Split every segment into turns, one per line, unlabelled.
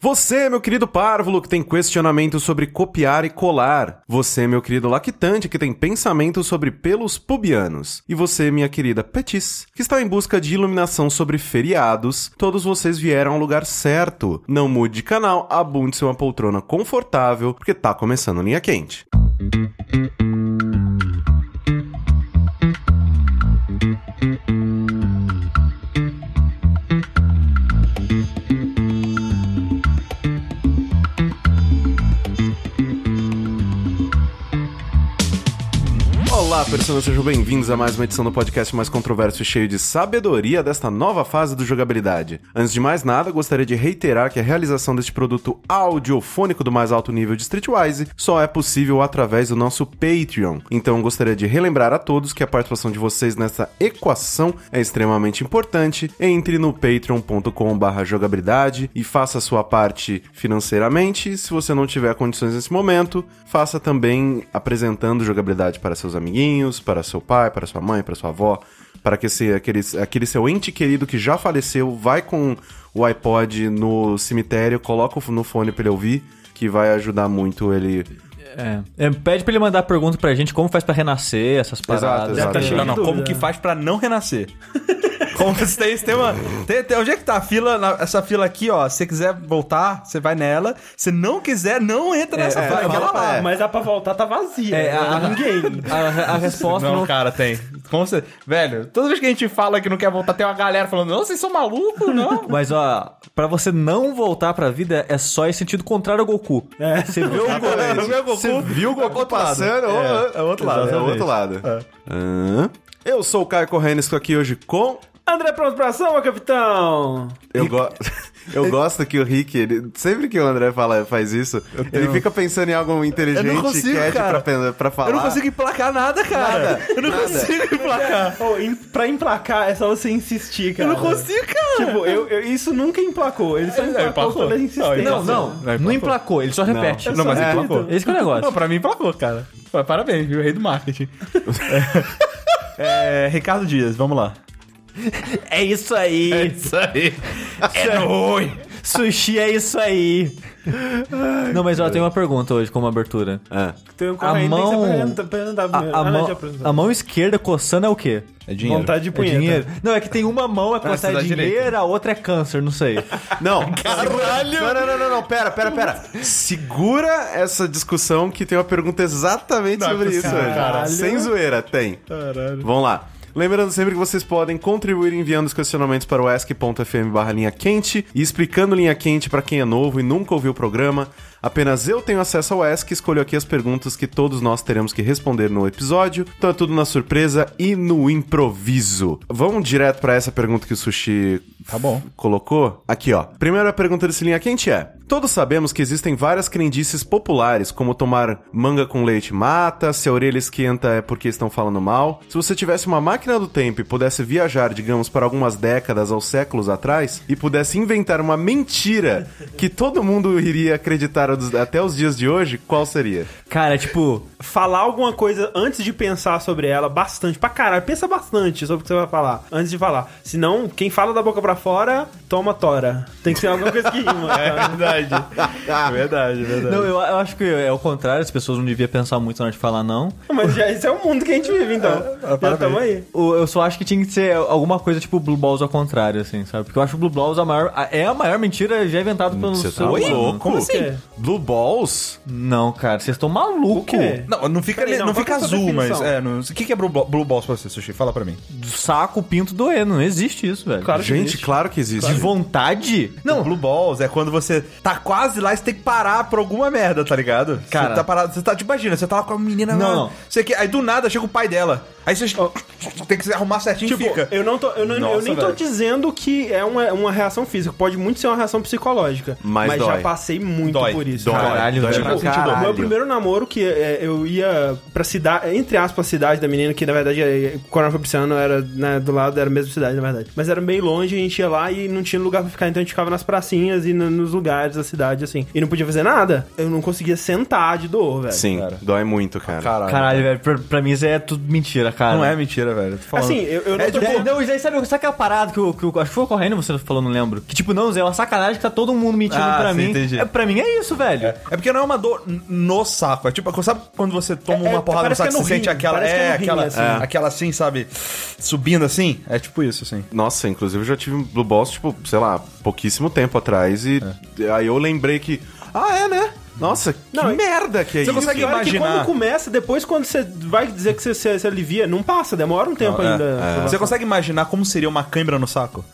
Você, meu querido párvulo, que tem questionamento sobre copiar e colar. Você, meu querido lactante, que tem pensamento sobre pelos pubianos. E você, minha querida Petis, que está em busca de iluminação sobre feriados. Todos vocês vieram ao lugar certo. Não mude de canal, abunde-se uma poltrona confortável, porque tá começando linha quente. Olá, pessoas, sejam bem-vindos a mais uma edição do podcast mais controverso e cheio de sabedoria desta nova fase do jogabilidade. Antes de mais nada, gostaria de reiterar que a realização deste produto audiofônico do mais alto nível de Streetwise só é possível através do nosso Patreon. Então, gostaria de relembrar a todos que a participação de vocês nessa equação é extremamente importante. Entre no patreon.com/jogabilidade e faça a sua parte financeiramente. Se você não tiver condições nesse momento, faça também apresentando jogabilidade para seus amiguinhos para seu pai, para sua mãe, para sua avó, para que esse, aquele, aquele seu ente querido que já faleceu vai com o iPod no cemitério, coloca no fone para ele ouvir, que vai ajudar muito ele.
É. É, pede pra ele mandar pergunta pra gente como faz pra renascer, essas paradas.
exato.
Tá cheio
Não,
de
não, como que faz pra não renascer? Como você tem, tem uma. tem- tem- onde é que tá a fila? Na- essa fila aqui, ó. Se você quiser voltar, você vai nela. Se não quiser, não entra nessa
é,
fila.
pra-
lá.
é.
Mas dá pra voltar, tá vazia.
É, a-
tem ninguém.
A, a resposta
Não,
não,
cara, tem. Como você... Velho, toda vez que a gente fala que não quer voltar, tem uma galera falando, não, vocês são malucos, não.
Mas ó, pra você não voltar pra vida, é só em sentido contrário ao Goku.
É.
Você vê o Goku.
Você viu o Goku passando? ou-
É, é o outro lado.
É o outro lado. Hã? Eu sou o Caio Corrêa, estou aqui hoje com
André, pronto pra ação, meu capitão?
Eu, go... eu gosto que o Rick, ele- sempre que o André fala, faz isso, ele fica pensando em algo inteligente
Eu não consigo,
cat
cara.
pra, pra falar.
Eu não consigo emplacar nada, cara. eu não consigo emplacar.
Oh, em- pra emplacar é só você insistir, cara.
Eu não consigo, cara.
Tipo, eu, eu- isso nunca emplacou. Ele só emplacou
emplacou.
pela insistência.
Não, não, não emplacou, ele só repete.
Não, mas
É.
emplacou.
Esse que é o negócio.
Não, pra mim emplacou, cara. Parabéns, viu? Rei do marketing. É, é, Ricardo Dias, vamos lá.
É isso aí.
Isso aí. É ruim.
Sushi é isso aí. Não, mas ó, eu tenho uma pergunta hoje como abertura.
Ah,
Tem um
A mão- A, a mão, a mão esquerda coçando é o quê?
É dinheiro.
Vontade de
É
punheta.
dinheiro? Não, é que tem uma mão é coçar
da
dinheiro, a outra é câncer, não sei.
Não, Caralho! Não, não, não, não, não, pera, pera, pera. Segura essa discussão que tem uma pergunta exatamente
Não,
sobre isso
caralho.
hoje.
Caralho.
Sem zoeira, tem. Vamos lá. Lembrando sempre que vocês podem contribuir enviando os questionamentos para o ask.fm barra linha quente e explicando linha quente para quem é novo e nunca ouviu o programa. Apenas eu tenho acesso ao Ask e escolho aqui as perguntas que todos nós teremos que responder no episódio. Então é tudo na surpresa e no improviso. Vamos direto para essa pergunta que o Sushi
Tá bom.
colocou? Aqui, ó. Primeira pergunta desse linha quente é: Todos sabemos que existem várias crendices populares, como tomar manga com leite mata, se a orelha esquenta é porque estão falando mal. Se você tivesse uma máquina do tempo e pudesse viajar, digamos, para algumas décadas ou séculos atrás, e pudesse inventar uma mentira que todo mundo iria acreditar dos- até os dias de hoje, qual seria?
Cara, é tipo,
Falar alguma coisa antes de pensar sobre ela, bastante. Pra caralho, pensa bastante sobre o que você vai falar, antes de falar. Senão, quem fala da boca pra fora, toma tora. Tem que ser alguma coisa que rima.
É verdade. É verdade, verdade.
não, eu, eu acho que é o contrário, as pessoas não deviam pensar muito na hora de falar não.
Mas já, esse é o mundo que a gente vive, então. já
parabéns.
tamo aí.
O- Eu só acho que tinha que ser alguma coisa tipo Blue Balls ao contrário, assim, sabe? Porque eu acho o Blue Balls a maior, a- é a maior mentira já inventada pelo
Você tá louco?
Como assim?
Blue Balls?
Não, cara, vocês estão malucos.
Não, não fica,
Peraí,
não,
não, qual
fica
que é a sua
azul, mas.
definição?
É, não- o que, que é Blue, Ball- Blue Balls pra você, Sushi? Fala pra mim.
Do saco, pinto, doendo. Não existe isso, velho.
Claro que
Gente,
existe.
claro que existe.
De vontade?
Não, Blue Balls é quando você tá quase lá e você tem que parar por alguma merda, tá ligado?
Cara.
Você tá parado, você tá, tipo, imagina, você tá lá com a menina
Não,
lá,
não.
Você quer, aí do nada chega o pai dela. Aí você tem que se arrumar certinho
Tipo,
e fica.
eu, não tô, eu, não, eu
Nossa,
nem tô
velho.
dizendo que é uma, uma reação física. Pode muito ser uma reação psicológica.
Mas
Mas,
dói.
já passei muito
Dói.
por isso.
Dói.
Caralho,
Dói
Tipo,
caralho.
o meu primeiro namoro, que é, eu ia pra cidade, entre aspas, cidade da menina, que na verdade, é, quando eu fui pra esse ano, era né, do lado, era a mesma cidade, na verdade. Mas era meio longe, a gente ia lá e não tinha lugar pra ficar, então a gente ficava nas pracinhas e no- nos lugares da cidade, assim. E não podia fazer nada. Eu não conseguia sentar de dor, velho.
Sim,
cara.
dói muito, cara.
Caralho.
Caralho, velho, pra, pra mim isso é tudo mentira, cara.
Não é mentira, velho. Tô falando.
Assim, eu, eu não
É
tô...
tipo-
Não, Zé, sabe, sabe aquela parada que, eu, que eu- acho que foi correndo, você falou, não lembro. Que tipo, não, Zé, é uma sacanagem que tá todo mundo mentindo
Ah,
pra
sim,
mim.
entendi.
É, pra mim é isso, velho.
É porque não é uma dor no saco. É tipo, sabe quando você toma
É,
uma
é,
porrada no saco e
é
você sente aquela.
é
É,
rim,
aquela,
assim.
aquela assim, sabe? Subindo assim? É tipo isso, assim.
Nossa, inclusive eu já tive um Blue Balls, tipo, sei lá, pouquíssimo tempo atrás. E aí eu lembrei que. Ah, é, né? Nossa, que
Não,
merda que é
Você
isso.
consegue
E olha que
imaginar-
quando começa, depois quando você vai dizer que você se, alivia, não passa, demora um tempo
É,
ainda.
é. Você consegue imaginar como seria uma cãibra no saco?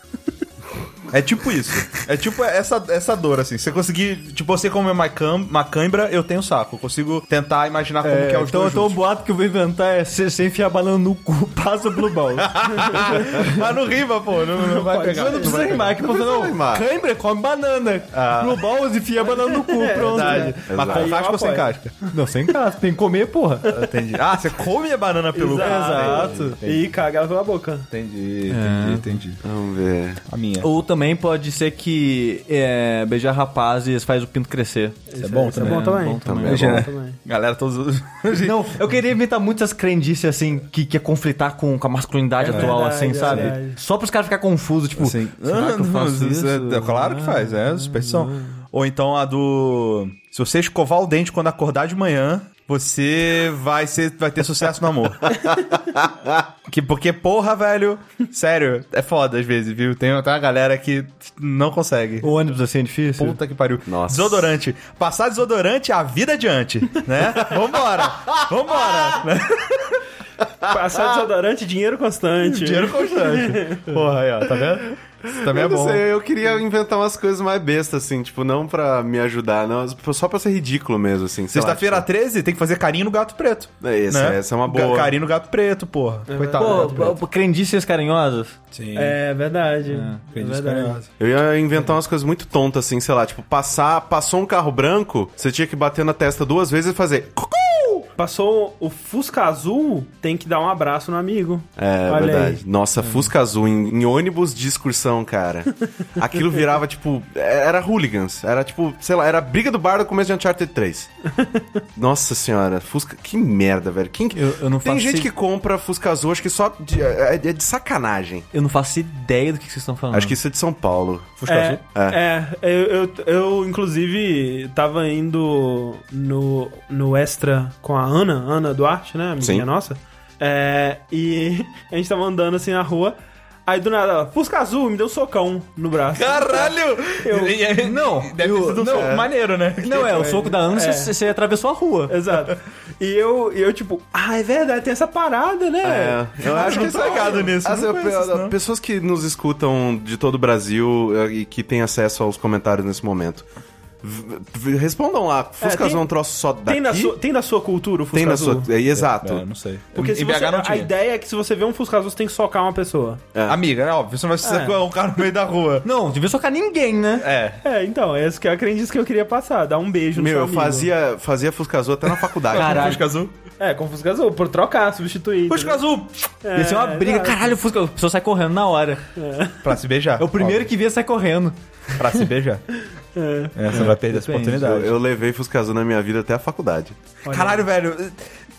É tipo isso. É tipo essa, essa dor, assim. Você conseguir. Tipo, você como cam, uma cãibra, eu tenho saco. Eu consigo tentar imaginar como que é os
então,
dois
então o boato que eu vou inventar é você você enfiar banana no cu, passa o Blue Balls.
Mas não rima, pô. Não, não vai
pode
pegar.
Você não precisa rimar, que você não.
rimar.
Cãibra, come banana. Blue Balls, enfia a banana no cu, pronto.
Verdade. Mas com casca ou sem casca?
Não, sem casca, tem que comer, porra.
Entendi. Ah, você come a banana pelo
Exato. E caga ela pela boca.
Entendi, entendi, entendi.
Vamos ver.
A minha.
Ou também pode ser que é, beijar rapazes faz o pinto crescer.
Isso é bom
Isso é
também.
bom também.
bom também.
Também é bom.
também.
Galera, todos.
Não, eu queria inventar muitas crendices assim, que quer conflitar com, com a masculinidade
É
atual,
verdade,
assim,
é
sabe?
verdade.
Só pros caras ficarem confusos, tipo,
Assim,
será que eu faço isso?
é- claro que faz, é superstição. Ou então a do. Se você escovar o dente quando acordar de manhã, você vai, ser, vai ter sucesso no amor. que, porque, porra, velho, sério, é foda às vezes, viu? Tem, tem uma galera que não consegue.
O ônibus assim é difícil.
Puta que pariu.
Nossa.
Desodorante. Passar desodorante, a vida adiante, né? Vambora. Vambora. né?
Passar desodorante, dinheiro constante.
Dinheiro constante. Porra, aí, ó, tá vendo? Isso também é
eu não
bom.
sei, eu queria inventar umas coisas mais bestas, assim, tipo, não pra me ajudar, não, só pra ser ridículo mesmo, assim.
Sexta-feira 13 tem que fazer carinho no gato preto.
tipo, é, esse-
né?
essa é uma boa.
Carinho no gato preto, porra. Coitado. do
Pô,
gato preto.
pô, crendices carinhosas.
Sim.
É verdade. É,
Acredito
verdade.
carinhoso.
Eu ia inventar umas coisas muito tontas, assim, sei lá, tipo, passar, passou um carro branco, você tinha que bater na testa duas vezes e fazer. "Cucu!"
Passou o Fusca Azul, tem que dar um abraço no amigo.
É
Olha
verdade.
aí.
Nossa, Fusca Azul em, em ônibus de excursão, cara. Aquilo virava, tipo. Era hooligans. Era tipo, sei lá, era a briga do bar do começo de Uncharted 3. Nossa senhora, Fusca. Que merda, velho. Quem... que-
Eu- eu não
Tem
faço
gente
i-
que compra Fusca Azul, acho que só. De, é, é de sacanagem.
Eu não faço ideia do que vocês estão falando.
Acho que isso é de São Paulo.
Fusca
É,
azul?
é, eu, eu, eu, inclusive tava indo no, no Extra com a Ana, Ana Duarte, né? Amiguinha
Sim.
nossa. É, e a gente tava andando assim na rua. Aí do nada, ela, Fusca Azul, me deu um socão no braço.
Caralho!
Eu-
Não,
Deve ter
eu-
sido um
não, é.
maneiro, né?
Não, é, o soco da Ana,
É.
você você atravessou a rua.
Exato. E eu, eu, tipo, ah, é verdade, tem essa parada, né?
É, eu acho que
não tô ligado nisso,
As-
não.
pessoas que nos escutam de todo o Brasil eh, e que têm acesso aos comentários nesse momento. Respondam lá, Fusca
tem-
Azul é um troço só daqui?
Tem na, sua, tem na sua cultura o Fusca
Tem na
Azul?
sua. É, exato.
É, não sei.
Porque
em
se você,
não
a
tinha.
ideia é que se você vê um Fusca Azul, você tem que socar uma pessoa.
É.
Amiga, é óbvio, você não vai se
É.
um cara no meio da rua.
Não, devia socar ninguém, né?
É.
É, então, essa que é a crendice que eu queria passar, dar um beijo no
Meu,
seu
eu fazia, fazia Fusca Azul até na faculdade.
Caralho.
Fusca azul.
É, com Fusca Azul, por trocar, substituir.
Fusca azul!
É,
Ia ser uma briga.
exato.
Caralho, o Fusca, a pessoa sai correndo na hora.
Pra se beijar.
É o primeiro que via sai correndo.
Óbvio. Pra se beijar.
É.
É, você vai perder essa
Depende.
Eu,
oportunidade.
eu levei Fusca Azul na minha vida até a faculdade.
Caralho, velho.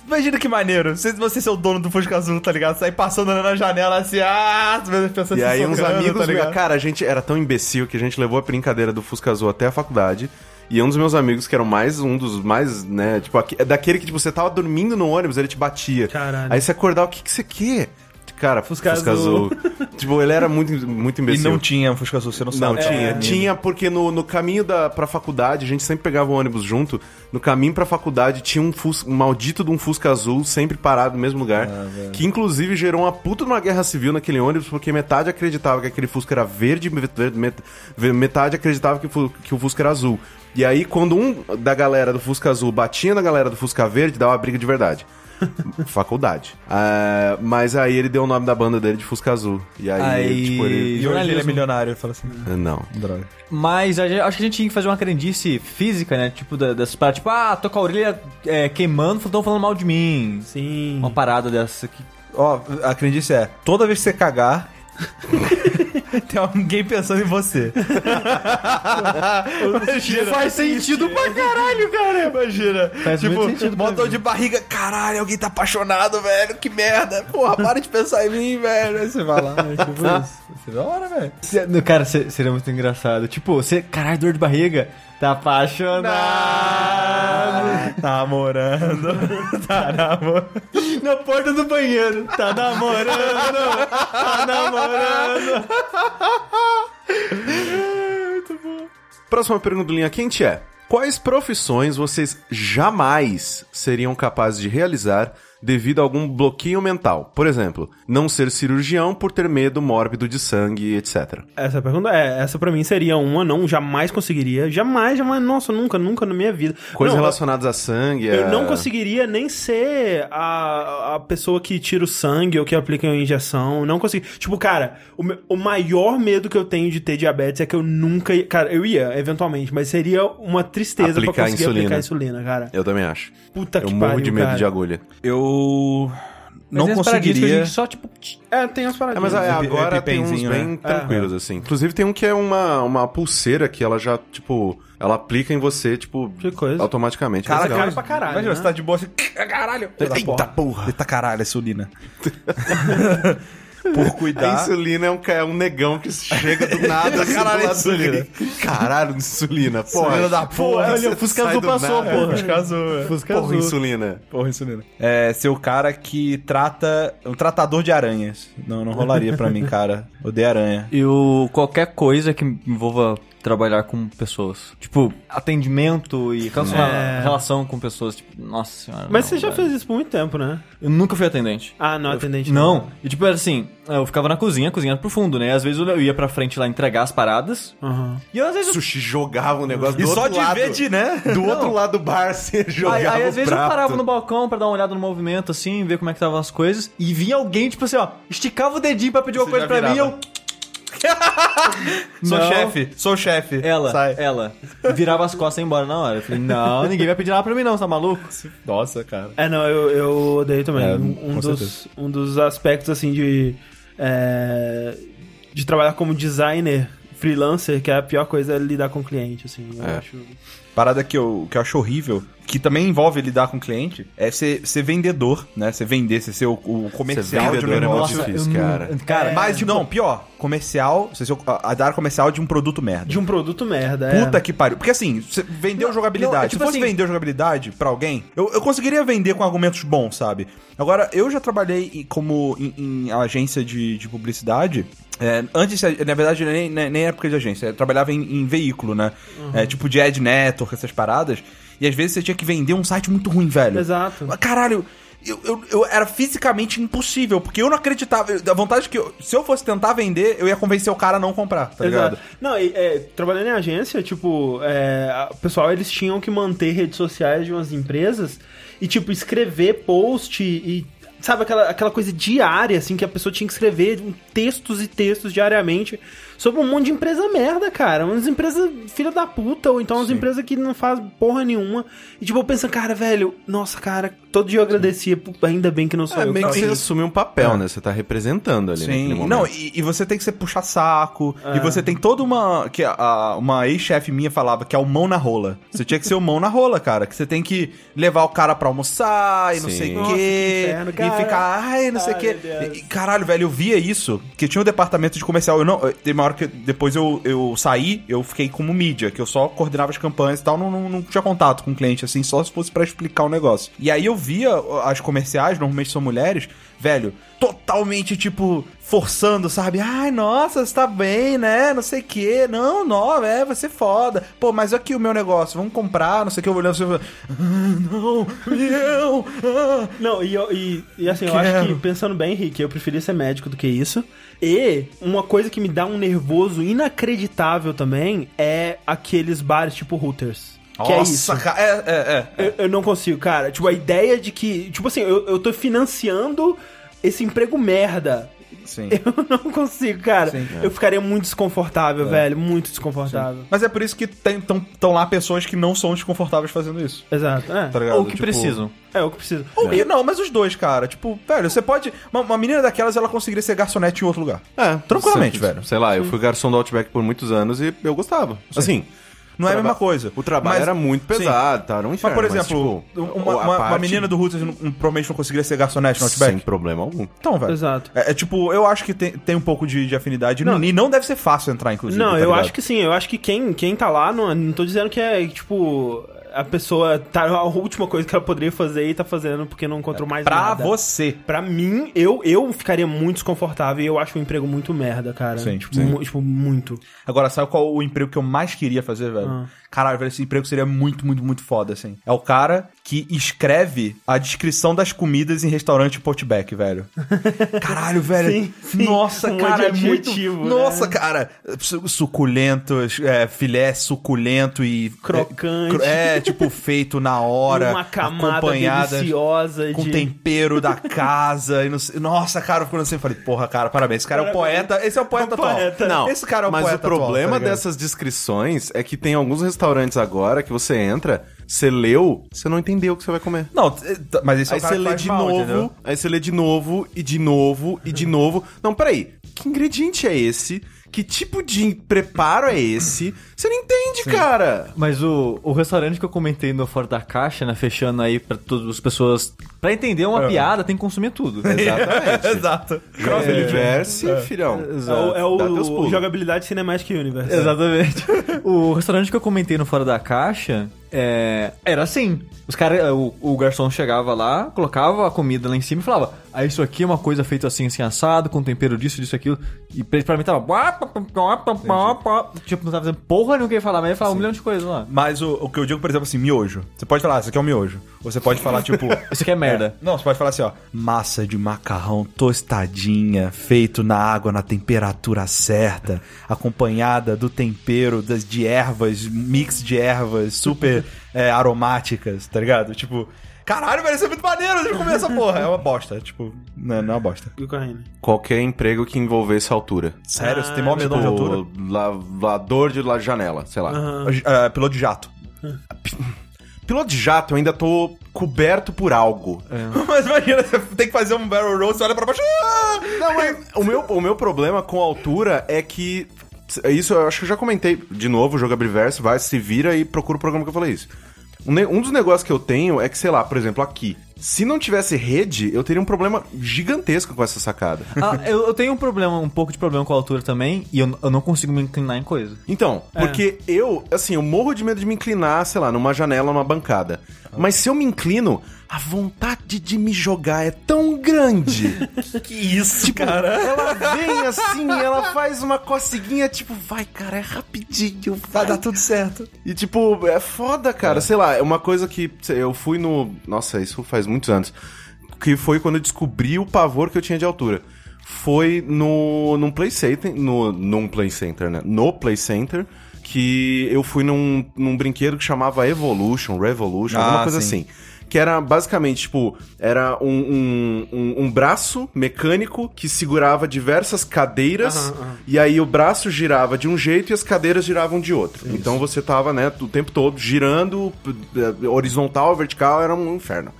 Imagina que maneiro. Você, você ser o dono do Fusca Azul, tá ligado? Sair passando na janela assim, ah, as pessoas
E
se
aí uns
socando,
amigos,
tá ligado?
cara, a gente era tão imbecil que a gente levou a brincadeira do Fusca Azul até a faculdade. E um dos meus amigos, que era mais um dos mais, né, tipo, aque- daquele que, tipo, você tava dormindo no ônibus, ele te batia.
Caralho.
Aí você acordava, o que que você quer? Cara, Fusca,
Fusca
Azul. tipo, ele era muito, muito
E
imbecil.
não tinha um Fusca Azul, você não
Não,
sabe.
tinha.
É.
Tinha porque no, no caminho da, pra faculdade, a gente sempre pegava o ônibus junto. No caminho pra faculdade tinha um, Fus- um maldito de um Fusca Azul sempre parado no mesmo lugar. que inclusive gerou uma puta de uma guerra civil naquele ônibus, porque metade acreditava que aquele Fusca era verde, met- met- metade acreditava que, que o Fusca era azul. E aí, quando um da galera do Fusca Azul batia na galera do Fusca Verde, dava uma briga de verdade. Faculdade. Ah, mas aí ele deu o nome da banda dele de Fusca Azul. E aí,
Aí-
tipo, ele.
E hoje ele é milionário, eu falo assim,
Não.
droga.
Mas gente- acho que a gente tinha que fazer uma crendice física, né? Tipo, dessas paradas. Tipo, ah, tô com a orelha é, queimando, estão falando mal de mim.
Sim.
Uma parada dessa aqui.
Ó, a crendice é, toda vez que você cagar, Tem alguém pensando em você. Imagina.
Faz sentido pra caralho, cara.
Imagina.
Faz
tipo,
muito sentido mim.
de barriga. Caralho, alguém tá apaixonado, velho. Que merda. Porra, para de pensar em mim, velho. Aí você vai lá. tipo isso. Você da hora, velho.
Cara, se- seria muito engraçado. Tipo, você, caralho, dor de barriga. Tá apaixonado.
Namorando. Tá namorando.
Na porta do banheiro. Tá namorando. Tá namorando.
Próxima pergunta do Linha Quente é: Quais profissões vocês jamais seriam capazes de realizar devido a algum bloqueio mental? Por exemplo, não ser cirurgião por ter medo mórbido de sangue, etc.
Essa pergunta é, essa pra mim seria uma, não, jamais conseguiria. Jamais, jamais, nossa, nunca, nunca na minha vida.
Coisas
Não,
relacionadas a sangue.
Eu
a-
não conseguiria nem ser a, a pessoa que tira o sangue ou que aplica a injeção. Não consegui. Tipo, cara, o, o maior medo que eu tenho de ter diabetes é que eu nunca. ia- Cara, eu ia, eventualmente, mas seria uma tristeza
Aplicar
pra conseguir
insulina.
aplicar insulina, cara.
Eu também acho.
Puta
Eu
que
morro
pariu.
de medo
cara.
de agulha.
Eu não
Mas que a
conseguiria.
gente só, tipo...
É, tem as
É,
paradinhas.
mas é, agora tem uns bem
né?
tranquilos, assim. Inclusive tem um que é uma, uma pulseira que ela já, tipo, ela aplica em você, tipo,
Que coisa.
automaticamente.
Cara,
É
cara pra caralho,
Imagina,
né?
você tá de boa assim. Caralho.
Eita porra.
Eita caralho, é insulina. Por
A
cuidar.
insulina é um, é um negão que chega do nada. assim,
Caralho, insulina.
Caralho, insulina. Porra.
Insulina da porra.
olha, o Fusca Azul
do
passou,
nada.
porra.
Fusca azul, é.
Fusca
Porra,
azul.
insulina.
Porra, insulina. É, ser o cara que trata. Um tratador de aranhas. Não, não rolaria pra mim, cara. Odeio aranha.
Eu, qualquer coisa que envolva trabalhar com pessoas. Tipo, atendimento e
É.
relação com pessoas. Tipo, nossa senhora.
Mas
não,
você já
velho.
fez isso por muito tempo, né?
Eu nunca fui atendente.
Ah, não, atendente.
Não. E tipo, era assim, eu ficava na cozinha, cozinhando pro fundo, né? Às vezes eu ia pra frente lá entregar as paradas.
Aham.
E às vezes eu...
Sushi jogava um negócio
E
do
só
outro
de
lado.
ver de, né?
Do outro lado do bar, você jogava
Aí, aí, às
o
vezes eu
prato.
parava no balcão pra dar uma olhada no movimento, assim, ver como é que estavam as coisas. E vinha alguém, tipo assim, ó, esticava o dedinho pra pedir uma
Você
coisa pra mim e eu...
Sou
Não.
chefe, sou chefe.
Ela,
Sai.
ela, virava as costas e ia embora na hora. Eu falei, não, ninguém vai pedir nada pra mim não, você tá maluco?
Nossa, cara.
É, não, eu, eu odeio também.
É,
um, um dos,
certeza.
um dos aspectos, assim, de. é, de trabalhar como designer freelancer, que é a pior coisa é lidar com cliente, assim. Eu
É.
acho.
Parada que eu, que eu acho horrível, que também envolve lidar com o cliente, é ser, ser vendedor, né? Ser vender, ser ser o, o comercial de um
vendedor é muito
negócio.
difícil,
eu não-
cara.
Cara,
Mas, não, pior, comercial, você ser a, a dar comercial de um produto merda.
De um produto merda. é.
Puta que pariu. Porque assim, você vendeu
Não,
jogabilidade.
não, é tipo
Se fosse
assim-
vender jogabilidade pra alguém, eu, eu conseguiria vender com argumentos bons, sabe? Agora, eu já trabalhei como em, em agência de, de publicidade. é, antes, na verdade, nem, nem nem época de agência. Eu trabalhava em, em veículo, né? É, tipo de ad network, essas paradas. E às vezes você tinha que vender um site muito ruim, velho.
Exato.
Caralho, eu, eu, eu- era fisicamente impossível, porque eu não acreditava. eu- A vontade que eu, se eu fosse tentar vender, eu ia convencer o cara a não comprar, tá ligado?
Exato. Não, e, é, trabalhando em agência, tipo, é, o pessoal, eles tinham que manter redes sociais de umas empresas e, tipo, escrever post e. Sabe, aquela, aquela coisa diária, assim, que a pessoa tinha que escrever textos e textos diariamente sobre um monte de empresa merda, cara. Umas empresas filha da puta, ou então umas empresas que não faz porra nenhuma. E, tipo, eu penso, cara, velho, nossa, cara, todo dia eu agradecia, ainda bem que não sou
É
eu.
meio que você assume um papel,
É.
né? Você tá representando ali naquele
Sim,
momento.
não, e, e você tem que ser puxar saco,
É.
e você tem toda uma. que a- a- Uma ex-chefe minha falava que é o mão na rola. Você tinha que ser o mão na rola, cara. Que você tem que levar o cara pra almoçar e não
Sim.
sei o quê.
inferno,
e ficar, ai, não sei o
Ai,
quê. E, caralho, velho, eu via isso. Que tinha um departamento de comercial. Eu não. Tem uma hora que depois eu, eu saí, eu fiquei como mídia, que eu só coordenava as campanhas e tal, não, não, não tinha contato com o cliente, assim, só se fosse pra explicar o negócio. E aí eu via as comerciais, normalmente são mulheres, velho, totalmente, tipo, forçando, sabe? Ai, nossa, você tá bem, né? Não sei o quê. Não, não, é, vai ser foda. Pô, mas aqui o meu negócio, vamos comprar, não sei o que. Eu olhando assim, ah, não, meu, ah.
Não, e, eu- e, e assim, eu acho
Quero.
que, pensando bem, Henrique, eu preferia ser médico do que isso. E uma coisa que me dá um nervoso inacreditável também é aqueles bares tipo Hooters. Que é isso.
Nossa, cara, é, é, é.
Eu, eu não consigo, cara. Tipo, a ideia de que. Tipo assim, eu, eu tô financiando esse emprego merda.
Sim.
Eu não consigo, cara.
Sim.
Eu ficaria muito desconfortável, velho. Muito desconfortável.
Mas é por isso que estão lá pessoas que não são desconfortáveis fazendo isso.
Exato. É.
Tá?
Ou que
Tipo,
precisam.
É o que precisa.
Ou que não, mas os dois, cara. Tipo, velho, você pode. Uma, uma menina daquelas, ela conseguiria ser garçonete em outro lugar.
É,
Tranquilamente,
sei-
velho.
Sei lá, eu fui garçom do Outback por muitos anos e eu gostava. Assim,
Não é a mesma coisa.
o trabalho
Mas-
era muito
Sim.
pesado, tá? Era um
Mas, por exemplo,
tipo,
uma, uma- uma
parte-
menina do Hooters não- não- provavelmente não conseguiria ser garçonete no Outback.
Sem problema algum.
Então, velho.
Exato.
É, é tipo, eu acho que tem, tem um pouco de, de afinidade.
Não.
e não deve ser fácil entrar, inclusive.
Não,
tá
eu
ligado?
acho que sim. Eu acho que quem, quem tá lá, não, não tô dizendo que é, tipo, a pessoa tá a última coisa que ela poderia fazer e tá fazendo porque não encontrou mais
Pra
nada.
você.
Pra mim, eu, eu ficaria muito desconfortável e eu acho o emprego muito merda, cara.
Sim,
tipo,
sim.
tipo, muito.
Agora, sabe qual o emprego que eu mais queria fazer, velho?
Ah.
Caralho, velho, esse emprego seria muito, muito, muito foda, assim. É o cara que escreve a descrição das comidas em restaurante Potback, velho. Caralho, velho.
Sim, sim.
Nossa,
Um
cara, é muito...
né?
Nossa, cara. Su- Suculentos, é, filé suculento e...
Crocante.
É, tipo, feito na hora.
Uma camada
acompanhada
deliciosa
com
de...
tempero da casa. e não sei- Nossa, cara, eu fiquei assim, falei, porra, cara, parabéns. Esse cara é o poeta. Esse é o poeta
O
atual.
poeta.
Não,
esse cara é o
mas
poeta
o problema
atual, tá
dessas descrições é que tem alguns restaurantes agora que você entra, você leu, você não entendeu o que você vai comer.
Não, mas esse é
Aí
o cara
você
que
lê de
mal,
novo,
entendeu?
aí você lê de novo, e de novo, e de novo. Não, peraí. Que ingrediente é esse? Que tipo de preparo é esse? Você não entende, cara.
Mas o, o restaurante que eu comentei no Fora da Caixa, né, fechando aí pra todas as pessoas... Pra entender uma piada, tem que consumir tudo.
Exatamente.
Exato.
Filhão.
É o, é o-
Dá teus
o
pulos.
jogabilidade Cinematic Universe.
Exatamente. o restaurante que eu comentei no Fora da Caixa é, era assim. Os cara, o, o garçom chegava lá, colocava a comida lá em cima e falava: Ah, isso aqui é uma coisa feita assim, assim, assado, com tempero disso, disso, aquilo. E pra pra mim tava. Tipo, não tava fazendo porra nenhuma que ia falar, mas ia falar um milhão de coisas lá.
Mas o, o que eu digo, por exemplo, assim, miojo. Você pode falar, isso aqui é um miojo. Ou você pode falar, tipo...
Isso aqui é merda.
Não, você pode falar assim, ó. Massa de macarrão tostadinha, feito na água na temperatura certa, acompanhada do tempero das, de ervas, mix de ervas super é, aromáticas, tá ligado? Tipo, caralho, velho, isso é muito maneiro de comer essa porra. É uma bosta, tipo, não, não é uma bosta.
E o Corrine?
Qualquer emprego que envolvesse altura.
Sério, você tem
Ah,
maior medão de altura?
Tipo, lavador de la- janela, sei lá.
Ah, piloto de jato.
Piloto de jato, eu ainda tô coberto por algo.
Mas imagina, você tem que fazer um barrel roll, você olha pra baixo. ah!
Não, mas o meu, o meu problema com a altura é que. Isso eu acho que eu já comentei. De novo, joga Abriverso, vai, se vira e procura o programa que eu falei isso. Um, dos negócios que eu tenho é que, sei lá, por exemplo, aqui. Se não tivesse rede, eu teria um problema gigantesco com essa sacada.
Ah, eu, eu tenho um problema, um pouco de problema com a altura também, e eu, eu não consigo me inclinar em coisa.
Então, porque eu, assim, eu morro de medo de me inclinar, sei lá, numa janela, numa bancada. Mas se eu me inclino, a vontade de me jogar é tão grande.
Que isso,
Tipo, ela vem assim, ela faz uma coceguinha, tipo, vai, cara, é rapidinho, vai dar tudo certo. E, tipo, é foda, cara. Sei lá, é uma coisa que eu fui no. Nossa, isso faz muitos anos. Que foi quando eu descobri o pavor que eu tinha de altura. Foi no, num Play Center, no, num Play Center, né? No Play Center, que eu fui num, num brinquedo que chamava Evolution, Revolution,
Ah,
alguma coisa
sim.
assim. Que era basicamente, tipo, era um, um, um, um braço mecânico que segurava diversas cadeiras, e aí o braço girava de um jeito e as cadeiras giravam de outro. Então você tava, né, o tempo todo girando, eh, horizontal, vertical, era um inferno.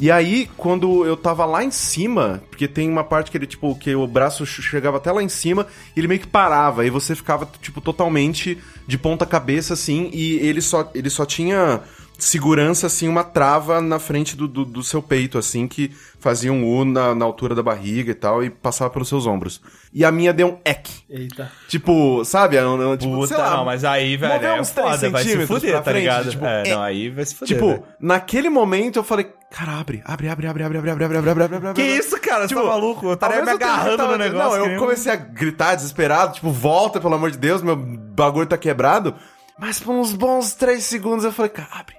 E aí, quando eu tava lá em cima, porque tem uma parte que ele, tipo, que o braço ch- chegava até lá em cima e ele meio que parava, e você ficava, tipo, totalmente de ponta cabeça, assim, e ele só, ele só tinha segurança, assim, uma trava na frente do, do, do seu peito, assim, que fazia um U na, na altura da barriga e tal, e passava pelos seus ombros. E a minha deu um eck.
Eita.
Tipo, sabe? Eu, eu, tipo,
Puta,
sei lá,
não, mas aí, velho, é
uns três
foda, vai se
centímetros
fuder,
pra
tá
frente,
ligado?
tipo,
é,
é-
não, aí vai se fuder.
Tipo,
velho.
naquele momento eu falei, cara, abre, abre, abre, abre, abre, abre, abre, abre, abre, abre, abre,
Que
abre.
isso, cara? Você
Tipo,
tá maluco? Eu estaria me agarrando
tava-
no negócio.
Não, eu
nem um-
comecei a gritar desesperado, tipo, volta, pelo amor de Deus, meu bagulho tá quebrado. Mas por uns bons três segundos eu falei, cara, abre,